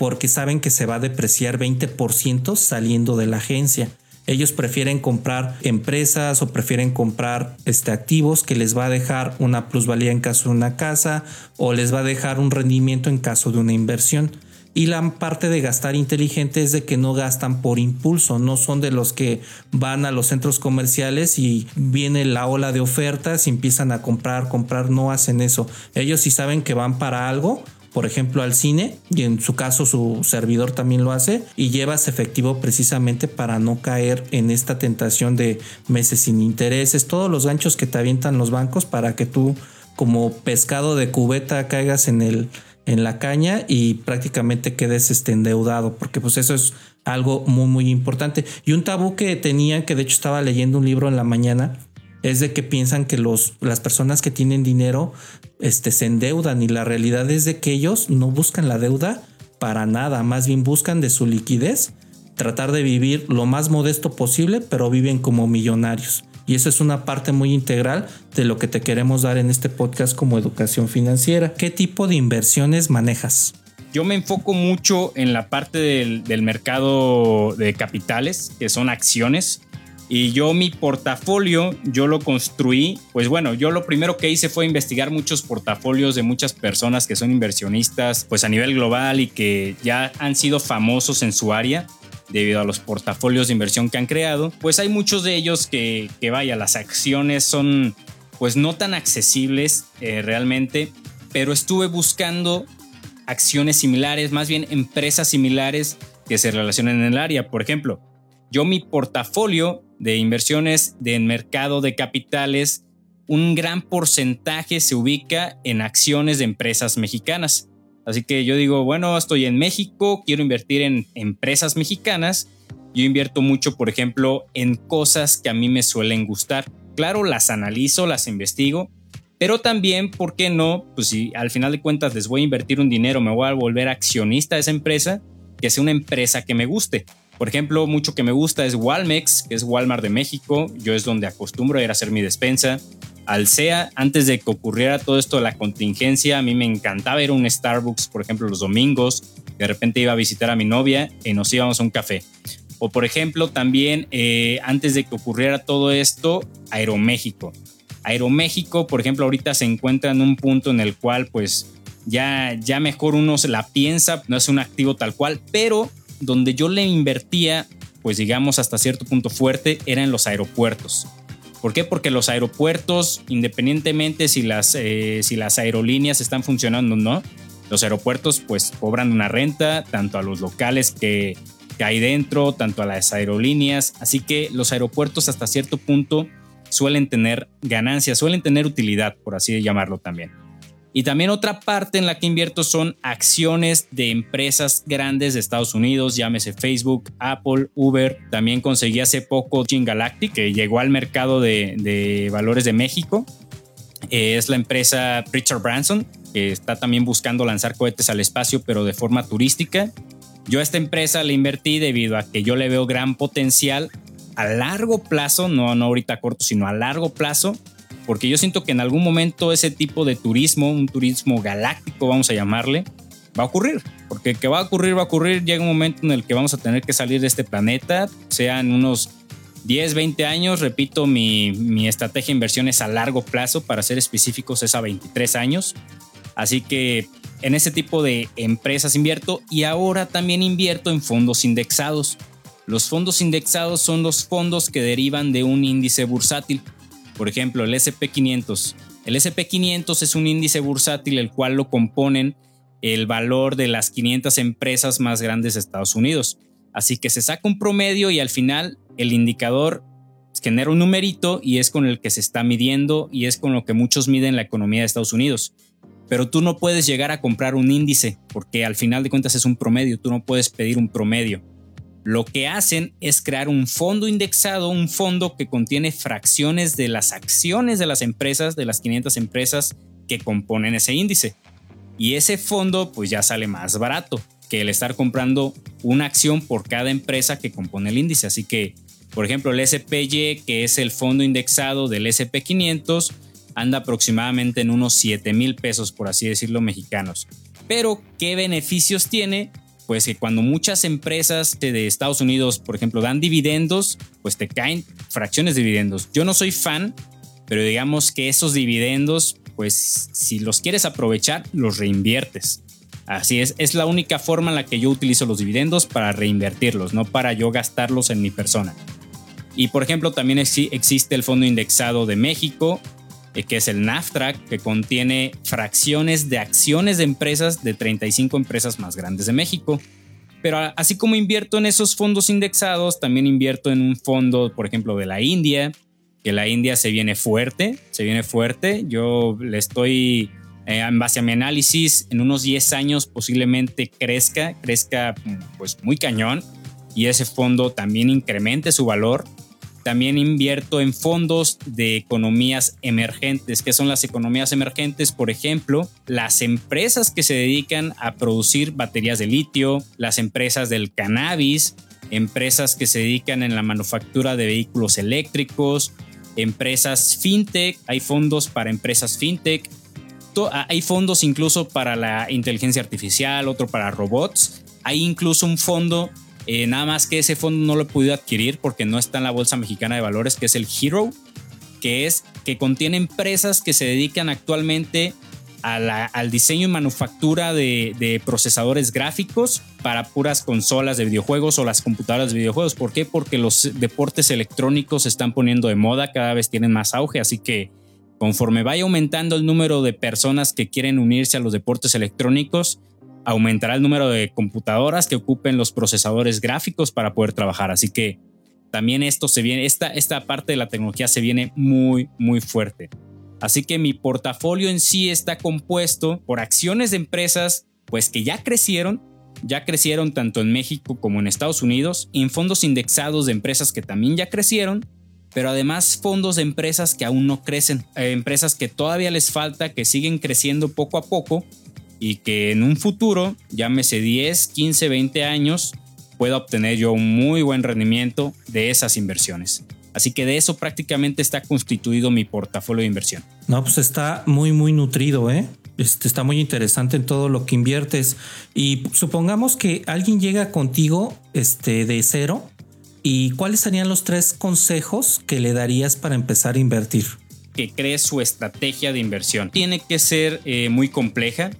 porque saben que se va a depreciar 20% saliendo de la agencia. Ellos prefieren comprar empresas o prefieren comprar este, activos que les va a dejar una plusvalía en caso de una casa o les va a dejar un rendimiento en caso de una inversión. Y la parte de gastar inteligente es de que no gastan por impulso, no son de los que van a los centros comerciales y viene la ola de ofertas y empiezan a comprar, comprar, no hacen eso. Ellos sí saben que van para algo, por ejemplo, al cine, y en su caso su servidor también lo hace, y llevas efectivo precisamente para no caer en esta tentación de meses sin intereses, todos los ganchos que te avientan los bancos para que tú como pescado de cubeta caigas en el en la caña y prácticamente quedes este, endeudado, porque pues eso es algo muy muy importante. Y un tabú que tenía, que de hecho estaba leyendo un libro en la mañana, es de que piensan que los, las personas que tienen dinero este, se endeudan y la realidad es de que ellos no buscan la deuda para nada, más bien buscan de su liquidez tratar de vivir lo más modesto posible, pero viven como millonarios. Y eso es una parte muy integral de lo que te queremos dar en este podcast como educación financiera. ¿Qué tipo de inversiones manejas? Yo me enfoco mucho en la parte del, del mercado de capitales, que son acciones. Y yo mi portafolio, yo lo construí, pues bueno, yo lo primero que hice fue investigar muchos portafolios de muchas personas que son inversionistas, pues a nivel global y que ya han sido famosos en su área debido a los portafolios de inversión que han creado, pues hay muchos de ellos que, que vaya, las acciones son pues no tan accesibles eh, realmente, pero estuve buscando acciones similares, más bien empresas similares que se relacionen en el área. Por ejemplo, yo mi portafolio de inversiones de mercado de capitales un gran porcentaje se ubica en acciones de empresas mexicanas. Así que yo digo, bueno, estoy en México, quiero invertir en empresas mexicanas. Yo invierto mucho, por ejemplo, en cosas que a mí me suelen gustar. Claro, las analizo, las investigo, pero también, ¿por qué no? Pues si al final de cuentas les voy a invertir un dinero, me voy a volver accionista de esa empresa, que sea una empresa que me guste. Por ejemplo, mucho que me gusta es Walmex, que es Walmart de México. Yo es donde acostumbro ir a hacer mi despensa. Alsea, antes de que ocurriera todo esto de la contingencia, a mí me encantaba ir a un Starbucks, por ejemplo, los domingos. De repente iba a visitar a mi novia y nos íbamos a un café. O por ejemplo, también eh, antes de que ocurriera todo esto, Aeroméxico. Aeroméxico, por ejemplo, ahorita se encuentra en un punto en el cual pues ya, ya mejor uno se la piensa, no es un activo tal cual, pero donde yo le invertía, pues digamos hasta cierto punto fuerte, era en los aeropuertos. ¿Por qué? Porque los aeropuertos, independientemente si las, eh, si las aerolíneas están funcionando o no, los aeropuertos pues cobran una renta tanto a los locales que, que hay dentro, tanto a las aerolíneas. Así que los aeropuertos hasta cierto punto suelen tener ganancias, suelen tener utilidad, por así llamarlo también. Y también otra parte en la que invierto son acciones de empresas grandes de Estados Unidos, llámese Facebook, Apple, Uber. También conseguí hace poco Gin Galactic, que llegó al mercado de, valores de México. Eh, es la empresa Richard Branson, que está también buscando lanzar cohetes al espacio, pero de forma turística. Yo a esta empresa le invertí debido a que yo le veo gran potencial a largo plazo, no, no ahorita corto, sino a largo plazo porque yo siento que en algún momento ese tipo de turismo, un turismo galáctico, vamos a llamarle, va a ocurrir. Porque que va a ocurrir, va a ocurrir, llega un momento en el que vamos a tener que salir de este planeta, sea en unos 10, 20 años, repito, mi, mi estrategia de inversión es a largo plazo, para ser específicos es a 23 años. Así que en ese tipo de empresas invierto y ahora también invierto en fondos indexados. Los fondos indexados son los fondos que derivan de un índice bursátil. Por ejemplo, el SP500. El SP500 es un índice bursátil el cual lo componen el valor de las 500 empresas más grandes de Estados Unidos. Así que se saca un promedio y al final el indicador genera un numerito y es con el que se está midiendo y es con lo que muchos miden la economía de Estados Unidos. Pero tú no puedes llegar a comprar un índice porque al final de cuentas es un promedio, tú no puedes pedir un promedio lo que hacen es crear un fondo indexado, un fondo que contiene fracciones de las acciones de las empresas, de las 500 empresas que componen ese índice. Y ese fondo pues ya sale más barato que el estar comprando una acción por cada empresa que compone el índice. Así que, por ejemplo, el SPY, que es el fondo indexado del SP500, anda aproximadamente en unos 7 mil pesos, por así decirlo, mexicanos. Pero, ¿qué beneficios tiene? Pues que cuando muchas empresas de Estados Unidos, por ejemplo, dan dividendos, pues te caen fracciones de dividendos. Yo no soy fan, pero digamos que esos dividendos, pues si los quieres aprovechar, los reinviertes. Así es, es la única forma en la que yo utilizo los dividendos para reinvertirlos, no para yo gastarlos en mi persona. Y por ejemplo, también existe el Fondo Indexado de México, que es el NAFTRAC, que contiene fracciones de acciones de empresas de 35 empresas más grandes de México. Pero así como invierto en esos fondos indexados, también invierto en un fondo, por ejemplo, de la India, que la India se viene fuerte, se viene fuerte. Yo le estoy, eh, en base a mi análisis, en unos 10 años posiblemente crezca, crezca pues muy cañón y ese fondo también incremente su valor también invierto en fondos de economías emergentes. ¿Qué son las economías emergentes? Por ejemplo, las empresas que se dedican a producir baterías de litio, las empresas del cannabis, empresas que se dedican en la manufactura de vehículos eléctricos, empresas fintech, hay fondos para empresas fintech, hay fondos incluso para la inteligencia artificial, otro para robots, hay incluso un fondo eh, nada más que ese fondo no lo he podido adquirir porque no está en la Bolsa Mexicana de Valores, que es el Hero, que es que contiene empresas que se dedican actualmente al diseño y manufactura de, procesadores gráficos para puras consolas de videojuegos o las computadoras de videojuegos. ¿Por qué? Porque los deportes electrónicos se están poniendo de moda, cada vez tienen más auge, así que conforme vaya aumentando el número de personas que quieren unirse a los deportes electrónicos, aumentará el número de computadoras que ocupen los procesadores gráficos para poder trabajar. Así que también esto se viene, esta, esta parte de la tecnología se viene muy, muy fuerte. Así que mi portafolio en sí está compuesto por acciones de empresas pues que ya crecieron, ya crecieron tanto en México como en Estados Unidos, en fondos indexados de empresas que también ya crecieron, pero además fondos de empresas que aún no crecen, eh, empresas que todavía les falta, que siguen creciendo poco a poco y que en un futuro, llámese 10, 15, 20 años, pueda obtener yo un muy buen rendimiento de esas inversiones. Así que de eso prácticamente está constituido mi portafolio de inversión. No, pues está muy, muy nutrido, ¿eh? Este, está muy interesante en todo lo que inviertes. Y supongamos que alguien llega contigo este, de cero. ¿Y cuáles serían los tres consejos que le darías para empezar a invertir? Que cree su estrategia de inversión. Tiene que ser eh, muy compleja.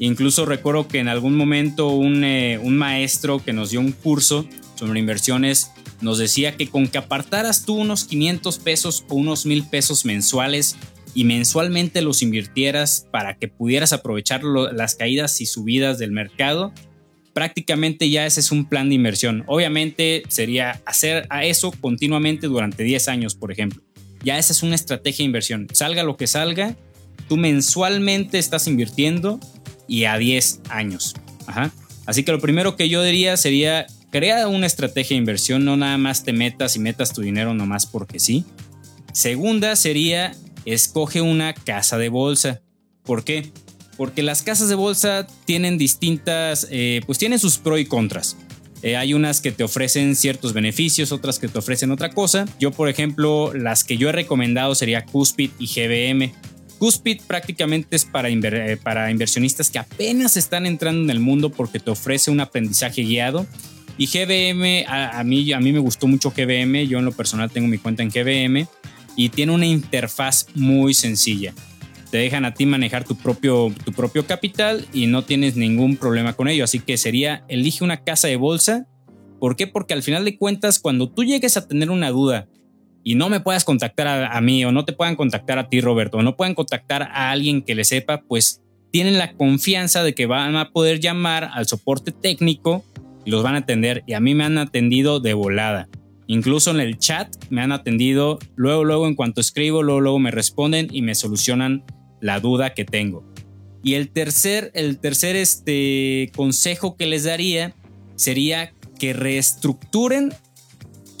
Incluso recuerdo que en algún momento un, eh, un maestro que nos dio un curso sobre inversiones nos decía que con que apartaras tú unos 500 pesos o unos 1000 pesos mensuales y mensualmente los invirtieras para que pudieras aprovechar las caídas y subidas del mercado, prácticamente ya ese es un plan de inversión. Obviamente sería hacer a eso continuamente durante 10 años, por ejemplo. Ya esa es una estrategia de inversión. Salga lo que salga, tú mensualmente estás invirtiendo y a 10 años. Así que lo primero que yo diría sería crea una estrategia de inversión, no nada más te metas y metas tu dinero nomás porque sí. Segunda sería escoge una casa de bolsa. ¿Por qué? Porque las casas de bolsa tienen distintas, eh, pues tienen sus pros y contras. Eh, hay unas que te ofrecen ciertos beneficios, otras que te ofrecen otra cosa. Yo, por ejemplo, las que yo he recomendado sería Cuspid y GBM. Cuspid prácticamente es para, eh, para inversionistas que apenas están entrando en el mundo porque te ofrece un aprendizaje guiado. Y GBM, a, mí, a mí me gustó mucho GBM. Yo en lo personal tengo mi cuenta en GBM y tiene una interfaz muy sencilla. Te dejan a ti manejar tu propio, tu propio capital y no tienes ningún problema con ello. Así que sería, elige una casa de bolsa. ¿Por qué? Porque al final de cuentas, cuando tú llegues a tener una duda y no me puedas contactar a, mí o no te puedan contactar a ti, Roberto, o no puedan contactar a alguien que le sepa, pues tienen la confianza de que van a poder llamar al soporte técnico y los van a atender. Y a mí me han atendido de volada. Incluso en el chat me han atendido, luego, luego en cuanto escribo, luego, luego me responden y me solucionan la duda que tengo. Y el tercer, el tercer este, consejo que les daría sería que reestructuren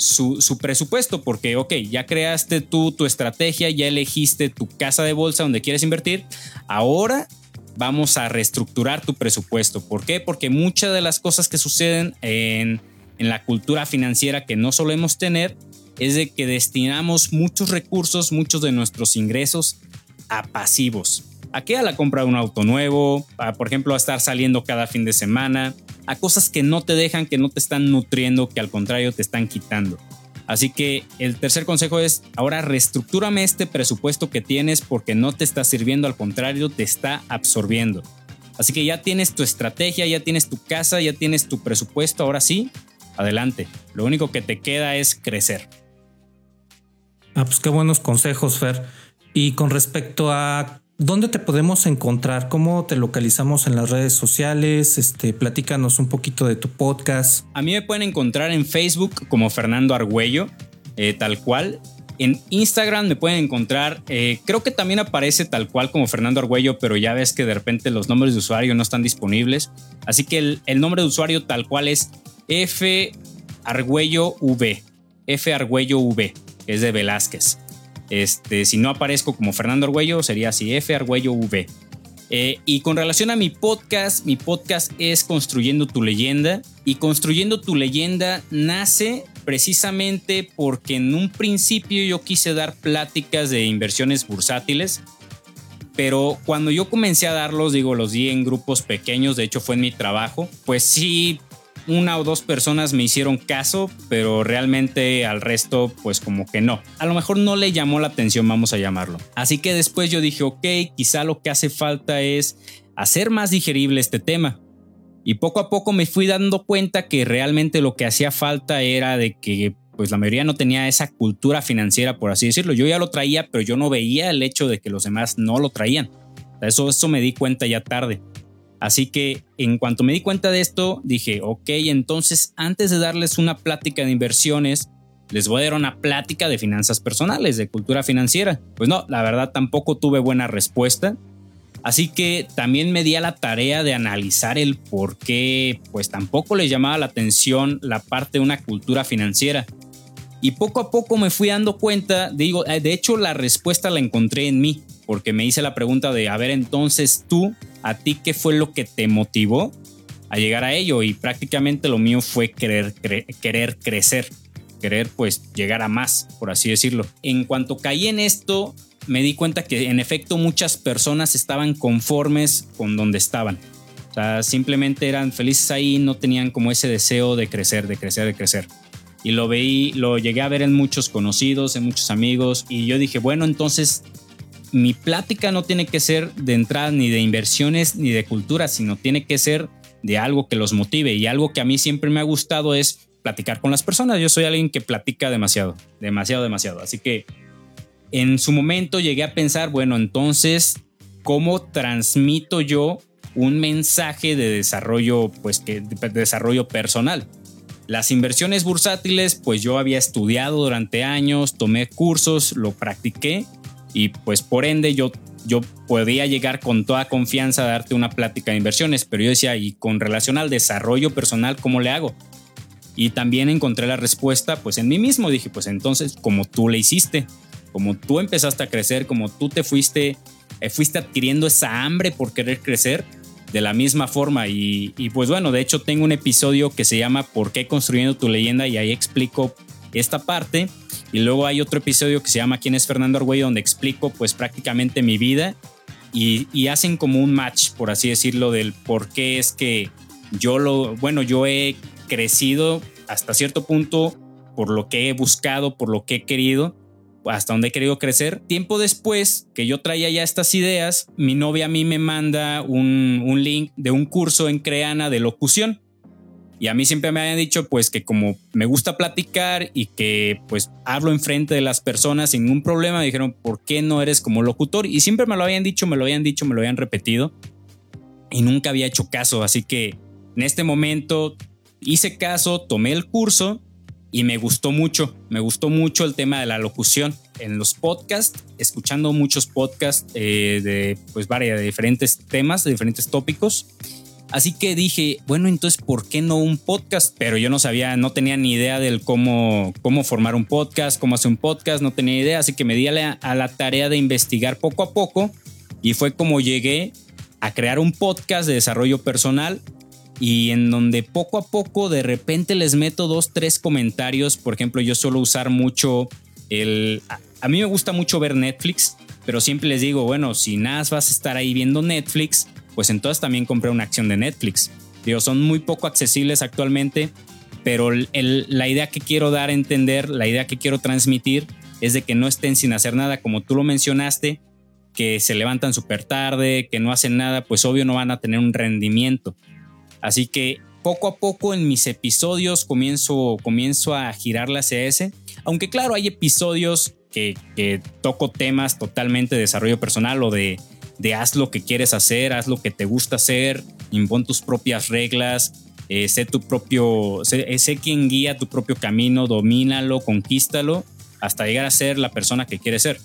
su, su, presupuesto, porque, ok, ya creaste tú tu estrategia, ya elegiste tu casa de bolsa donde quieres invertir, ahora vamos a reestructurar tu presupuesto. ¿Por qué? Porque muchas de las cosas que suceden en en la cultura financiera que no solemos tener es de que destinamos muchos recursos, muchos de nuestros ingresos a pasivos. ¿A qué? A la compra de un auto nuevo, por ejemplo, a estar saliendo cada fin de semana, a cosas que no te dejan, que no te están nutriendo, que al contrario te están quitando. Así que el tercer consejo es, ahora reestructúrame este presupuesto que tienes porque no te está sirviendo, al contrario, te está absorbiendo. Así que ya tienes tu estrategia, ya tienes tu casa, ya tienes tu presupuesto, ahora sí, adelante. Lo único que te queda es crecer. Ah, pues qué buenos consejos, Fer. Y con respecto a dónde te podemos encontrar, cómo te localizamos en las redes sociales, este, platícanos un poquito de tu podcast. A mí me pueden encontrar en Facebook como Fernando Argüello, eh, tal cual. En Instagram me pueden encontrar, eh, creo que también aparece tal cual como Fernando Argüello, pero ya ves que de repente los nombres de usuario no están disponibles. Así que el, el nombre de usuario tal cual es F Argüello V. F Argüello V, que es de Velázquez. Este, si no aparezco como Fernando Argüello, sería así, F Argüello V. Eh, y con relación a mi podcast, mi podcast es Construyendo tu leyenda. Y Construyendo tu leyenda nace precisamente porque en un principio yo quise dar pláticas de inversiones bursátiles. Pero cuando yo comencé a darlos, digo, los di en grupos pequeños, de hecho fue en mi trabajo, pues sí una o dos personas me hicieron caso, pero realmente al resto pues como que no. A lo mejor no le llamó la atención, vamos a llamarlo. Así que después yo dije, ok, quizá lo que hace falta es hacer más digerible este tema. Y poco a poco me fui dando cuenta que realmente lo que hacía falta era de que pues la mayoría no tenía esa cultura financiera, por así decirlo. Yo ya lo traía, pero yo no veía el hecho de que los demás no lo traían. Eso, eso me di cuenta ya tarde. Así que en cuanto me di cuenta de esto, dije, ok, entonces antes de darles una plática de inversiones, les voy a dar una plática de finanzas personales, de cultura financiera. Pues no, la verdad tampoco tuve buena respuesta. Así que también me di a la tarea de analizar el por qué, pues tampoco les llamaba la atención la parte de una cultura financiera. Y poco a poco me fui dando cuenta, digo, eh, de hecho la respuesta la encontré en mí, porque me hice la pregunta de, a ver, entonces tú, a ti, ¿qué fue lo que te motivó a llegar a ello? Y prácticamente lo mío fue querer, querer crecer, querer pues llegar a más, por así decirlo. En cuanto caí en esto, me di cuenta que en efecto muchas personas estaban conformes con donde estaban. O sea, simplemente eran felices ahí, no tenían como ese deseo de crecer, de crecer, de crecer. Y lo veí, lo llegué a ver en muchos conocidos, en muchos amigos, y yo dije, bueno, entonces mi plática no tiene que ser de entrada ni de inversiones ni de cultura, sino tiene que ser de algo que los motive. Y algo que a mí siempre me ha gustado es platicar con las personas. Yo soy alguien que platica demasiado, demasiado, demasiado. Así que en su momento llegué a pensar, bueno, entonces, ¿cómo transmito yo un mensaje de desarrollo, pues que de desarrollo personal? Las inversiones bursátiles, pues yo había estudiado durante años, tomé cursos, lo practiqué y pues por ende yo, yo podía llegar con toda confianza a darte una plática de inversiones, pero yo decía, y con relación al desarrollo personal, ¿cómo le hago? Y también encontré la respuesta pues en mí mismo, dije, pues entonces como tú le hiciste, como tú empezaste a crecer, como tú te fuiste, eh, fuiste adquiriendo esa hambre por querer crecer de la misma forma. Y, y, pues bueno, de hecho tengo un episodio que se llama ¿Por qué construyendo tu leyenda? Y ahí explico esta parte. Y luego hay otro episodio que se llama ¿Quién es Fernando Argüello? donde explico pues prácticamente mi vida y, hacen como un match, por así decirlo, del por qué es que yo lo, bueno, yo he crecido hasta cierto punto por lo que he buscado, por lo que he querido hasta donde he querido crecer. Tiempo después que yo traía ya estas ideas, mi novia a mí me manda un, un link de un curso en Creana de locución. Y a mí siempre me habían dicho pues que como me gusta platicar y que pues hablo enfrente de las personas sin ningún problema, me dijeron, ¿por qué no eres como locutor? Y siempre me lo habían dicho, me lo habían dicho, me lo habían repetido y nunca había hecho caso. Así que en este momento hice caso, tomé el curso y me gustó mucho, me gustó mucho el tema de la locución en los podcasts, escuchando muchos podcasts eh, de pues varias de diferentes temas, de diferentes tópicos. Así que dije, bueno, entonces, ¿por qué no un podcast? Pero yo no sabía, no tenía ni idea del cómo, cómo formar un podcast, cómo hacer un podcast, no tenía idea. Así que me di a la, a la tarea de investigar poco a poco y fue como llegué a crear un podcast de desarrollo personal y en donde poco a poco de repente les meto dos, tres comentarios. Por ejemplo, yo suelo usar mucho el... A mí me gusta mucho ver Netflix, pero siempre les digo, bueno, si nada vas a estar ahí viendo Netflix, pues entonces también compré una acción de Netflix. Digo, son muy poco accesibles actualmente, pero la idea que quiero dar a entender, la idea que quiero transmitir es de que no estén sin hacer nada, como tú lo mencionaste, que se levantan súper tarde, que no hacen nada, pues obvio no van a tener un rendimiento. Así que poco a poco en mis episodios comienzo, comienzo a girarla hacia ese. Aunque claro, hay episodios que, toco temas totalmente de desarrollo personal o de, de, haz lo que quieres hacer, haz lo que te gusta hacer, impon tus propias reglas, eh, sé tu propio, sé, sé quien guía tu propio camino, domínalo, conquístalo, hasta llegar a ser la persona que quieres ser.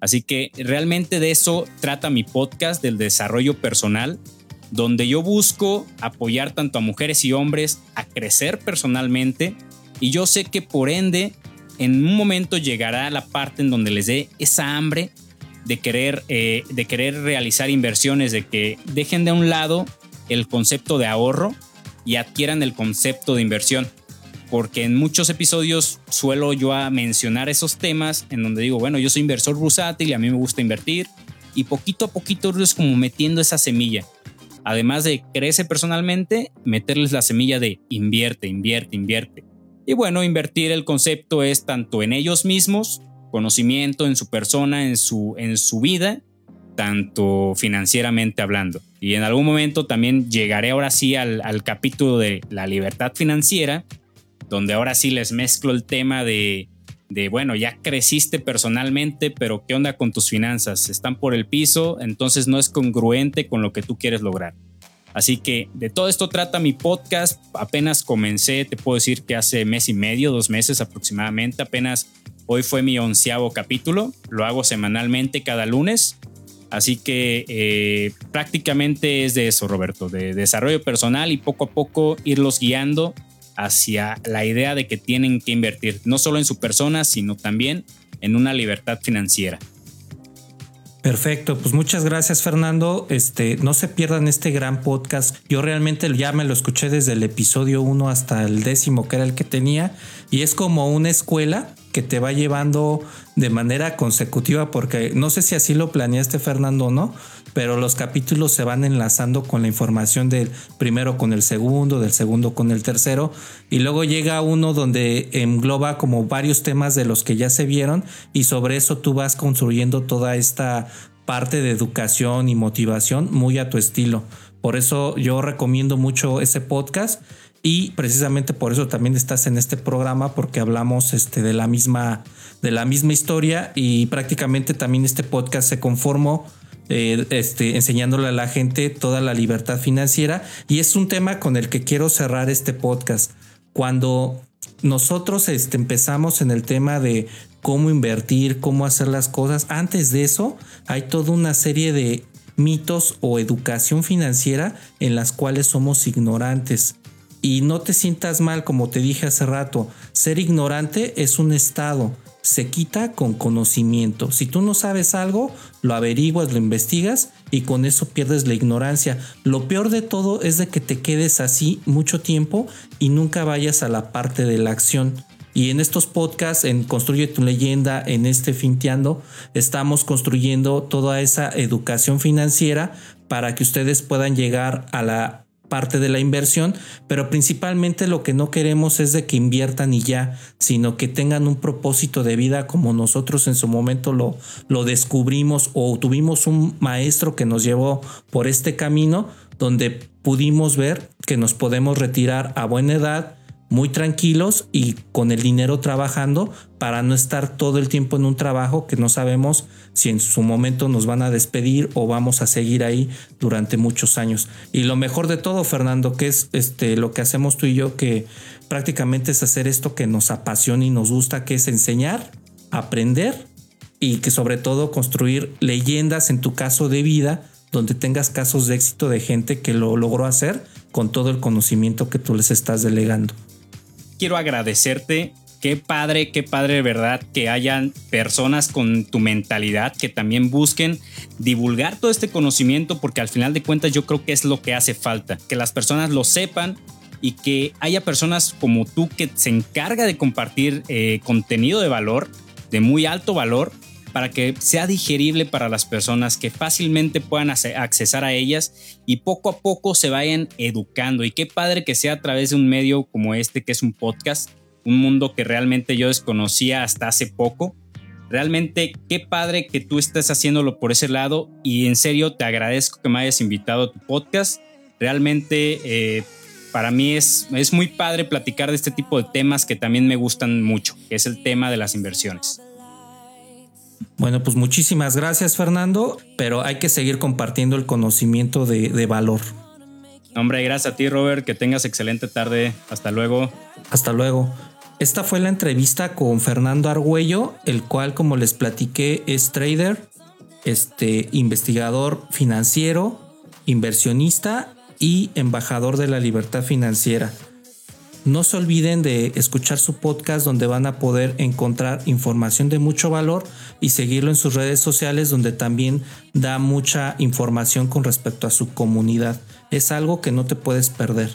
Así que realmente de eso trata mi podcast, del desarrollo personal donde yo busco apoyar tanto a mujeres y hombres a crecer personalmente y yo sé que por ende en un momento llegará la parte en donde les dé esa hambre de querer, eh, de querer realizar inversiones, de que dejen de un lado el concepto de ahorro y adquieran el concepto de inversión. Porque en muchos episodios suelo yo mencionar esos temas en donde digo, bueno, yo soy inversor bursátil y a mí me gusta invertir. Y poquito a poquito es como metiendo esa semilla además de crece personalmente, meterles la semilla de invierte, invierte, invierte. Y bueno, invertir el concepto es tanto en ellos mismos, conocimiento en su persona, en su, en su vida, tanto financieramente hablando. Y en algún momento también llegaré ahora sí al, al capítulo de la libertad financiera, donde ahora sí les mezclo el tema de de, bueno, ya creciste personalmente, pero ¿qué onda con tus finanzas? Están por el piso, entonces no es congruente con lo que tú quieres lograr. Así que de todo esto trata mi podcast. Apenas comencé, te puedo decir que hace mes y medio, dos meses aproximadamente. Apenas hoy fue mi onceavo capítulo. Lo hago semanalmente cada lunes. Así que eh, prácticamente es de eso, Roberto, de desarrollo personal y poco a poco irlos guiando hacia la idea de que tienen que invertir no solo en su persona, sino también en una libertad financiera. Perfecto, pues muchas gracias Fernando. Este, no se pierdan este gran podcast. Yo realmente ya me lo escuché desde el episodio 1 hasta el décimo, que era el que tenía, y es como una escuela que te va llevando de manera consecutiva, porque no sé si así lo planeaste Fernando o no, pero los capítulos se van enlazando con la información del primero con el segundo, del segundo con el tercero, y luego llega uno donde engloba como varios temas de los que ya se vieron, y sobre eso tú vas construyendo toda esta parte de educación y motivación muy a tu estilo. Por eso yo recomiendo mucho ese podcast y precisamente por eso también estás en este programa porque hablamos este, de la misma de la misma historia y prácticamente también este podcast se conformó eh, este, enseñándole a la gente toda la libertad financiera. Y es un tema con el que quiero cerrar este podcast. Cuando nosotros este, empezamos en el tema de cómo invertir, cómo hacer las cosas, antes de eso hay toda una serie de mitos o educación financiera en las cuales somos ignorantes. Y no te sientas mal, como te dije hace rato, ser ignorante es un estado se quita con conocimiento. Si tú no sabes algo, lo averiguas, lo investigas y con eso pierdes la ignorancia. Lo peor de todo es de que te quedes así mucho tiempo y nunca vayas a la parte de la acción. Y en estos podcasts, en Construye tu leyenda, en este Finteando, estamos construyendo toda esa educación financiera para que ustedes puedan llegar a la parte de la inversión, pero principalmente lo que no queremos es de que inviertan y ya, sino que tengan un propósito de vida como nosotros en su momento lo, lo descubrimos o tuvimos un maestro que nos llevó por este camino donde pudimos ver que nos podemos retirar a buena edad, muy tranquilos y con el dinero trabajando para no estar todo el tiempo en un trabajo que no sabemos si en su momento nos van a despedir o vamos a seguir ahí durante muchos años. Y lo mejor de todo, Fernando, que es este lo que hacemos tú y yo que prácticamente es hacer esto que nos apasiona y nos gusta, que es enseñar, aprender y que sobre todo construir leyendas en tu caso de vida donde tengas casos de éxito de gente que lo logró hacer con todo el conocimiento que tú les estás delegando quiero agradecerte. Qué padre, qué padre verdad que hayan personas con tu mentalidad que también busquen divulgar todo este conocimiento porque al final de cuentas yo creo que es lo que hace falta, que las personas lo sepan y que haya personas como tú que se encarga de compartir eh, contenido de valor, de muy alto valor, para que sea digerible para las personas, que fácilmente puedan accesar a ellas y poco a poco se vayan educando. Y qué padre que sea a través de un medio como este, que es un podcast, un mundo que realmente yo desconocía hasta hace poco. Realmente qué padre que tú estés haciéndolo por ese lado y en serio te agradezco que me hayas invitado a tu podcast. Realmente eh, para mí es, es muy padre platicar de este tipo de temas que también me gustan mucho, que es el tema de las inversiones. Bueno, pues muchísimas gracias Fernando, pero hay que seguir compartiendo el conocimiento de, valor. Hombre, gracias a ti Robert, que tengas excelente tarde. Hasta luego. Hasta luego. Esta fue la entrevista con Fernando Argüello, el cual, como les platiqué, es trader, este, investigador financiero, inversionista y embajador de la libertad financiera. No se olviden de escuchar su podcast donde van a poder encontrar información de mucho valor y seguirlo en sus redes sociales donde también da mucha información con respecto a su comunidad. Es algo que no te puedes perder.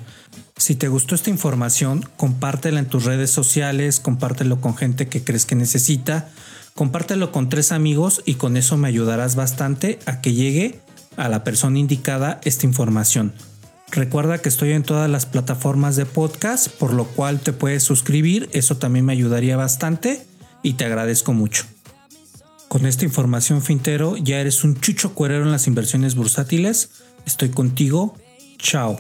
Si te gustó esta información, compártela en tus redes sociales, compártelo con gente que crees que necesita, compártelo con tres amigos y con eso me ayudarás bastante a que llegue a la persona indicada esta información. Recuerda que estoy en todas las plataformas de podcast, por lo cual te puedes suscribir, eso también me ayudaría bastante y te agradezco mucho. Con esta información fintero ya eres un chucho cuerero en las inversiones bursátiles. Estoy contigo. Chao.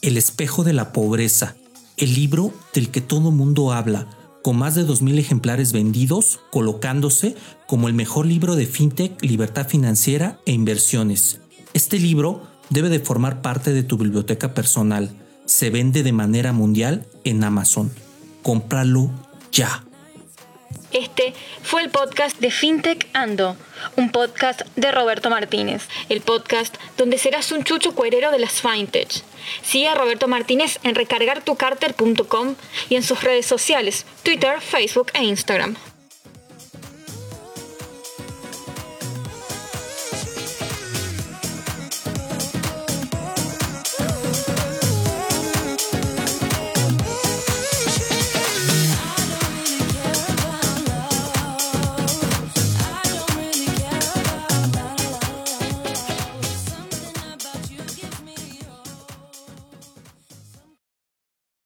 El espejo de la pobreza, el libro del que todo mundo habla, con más de 2.000 ejemplares vendidos, colocándose como el mejor libro de fintech, libertad financiera e inversiones. Este libro debe de formar parte de tu biblioteca personal. Se vende de manera mundial en Amazon. Cómpralo ya. Este fue el podcast de FinTech Ando, un podcast de Roberto Martínez, el podcast donde serás un chucho cuerero de las FinTech. Sigue a Roberto Martínez en recargartucarter.com y en sus redes sociales, Twitter, Facebook e Instagram.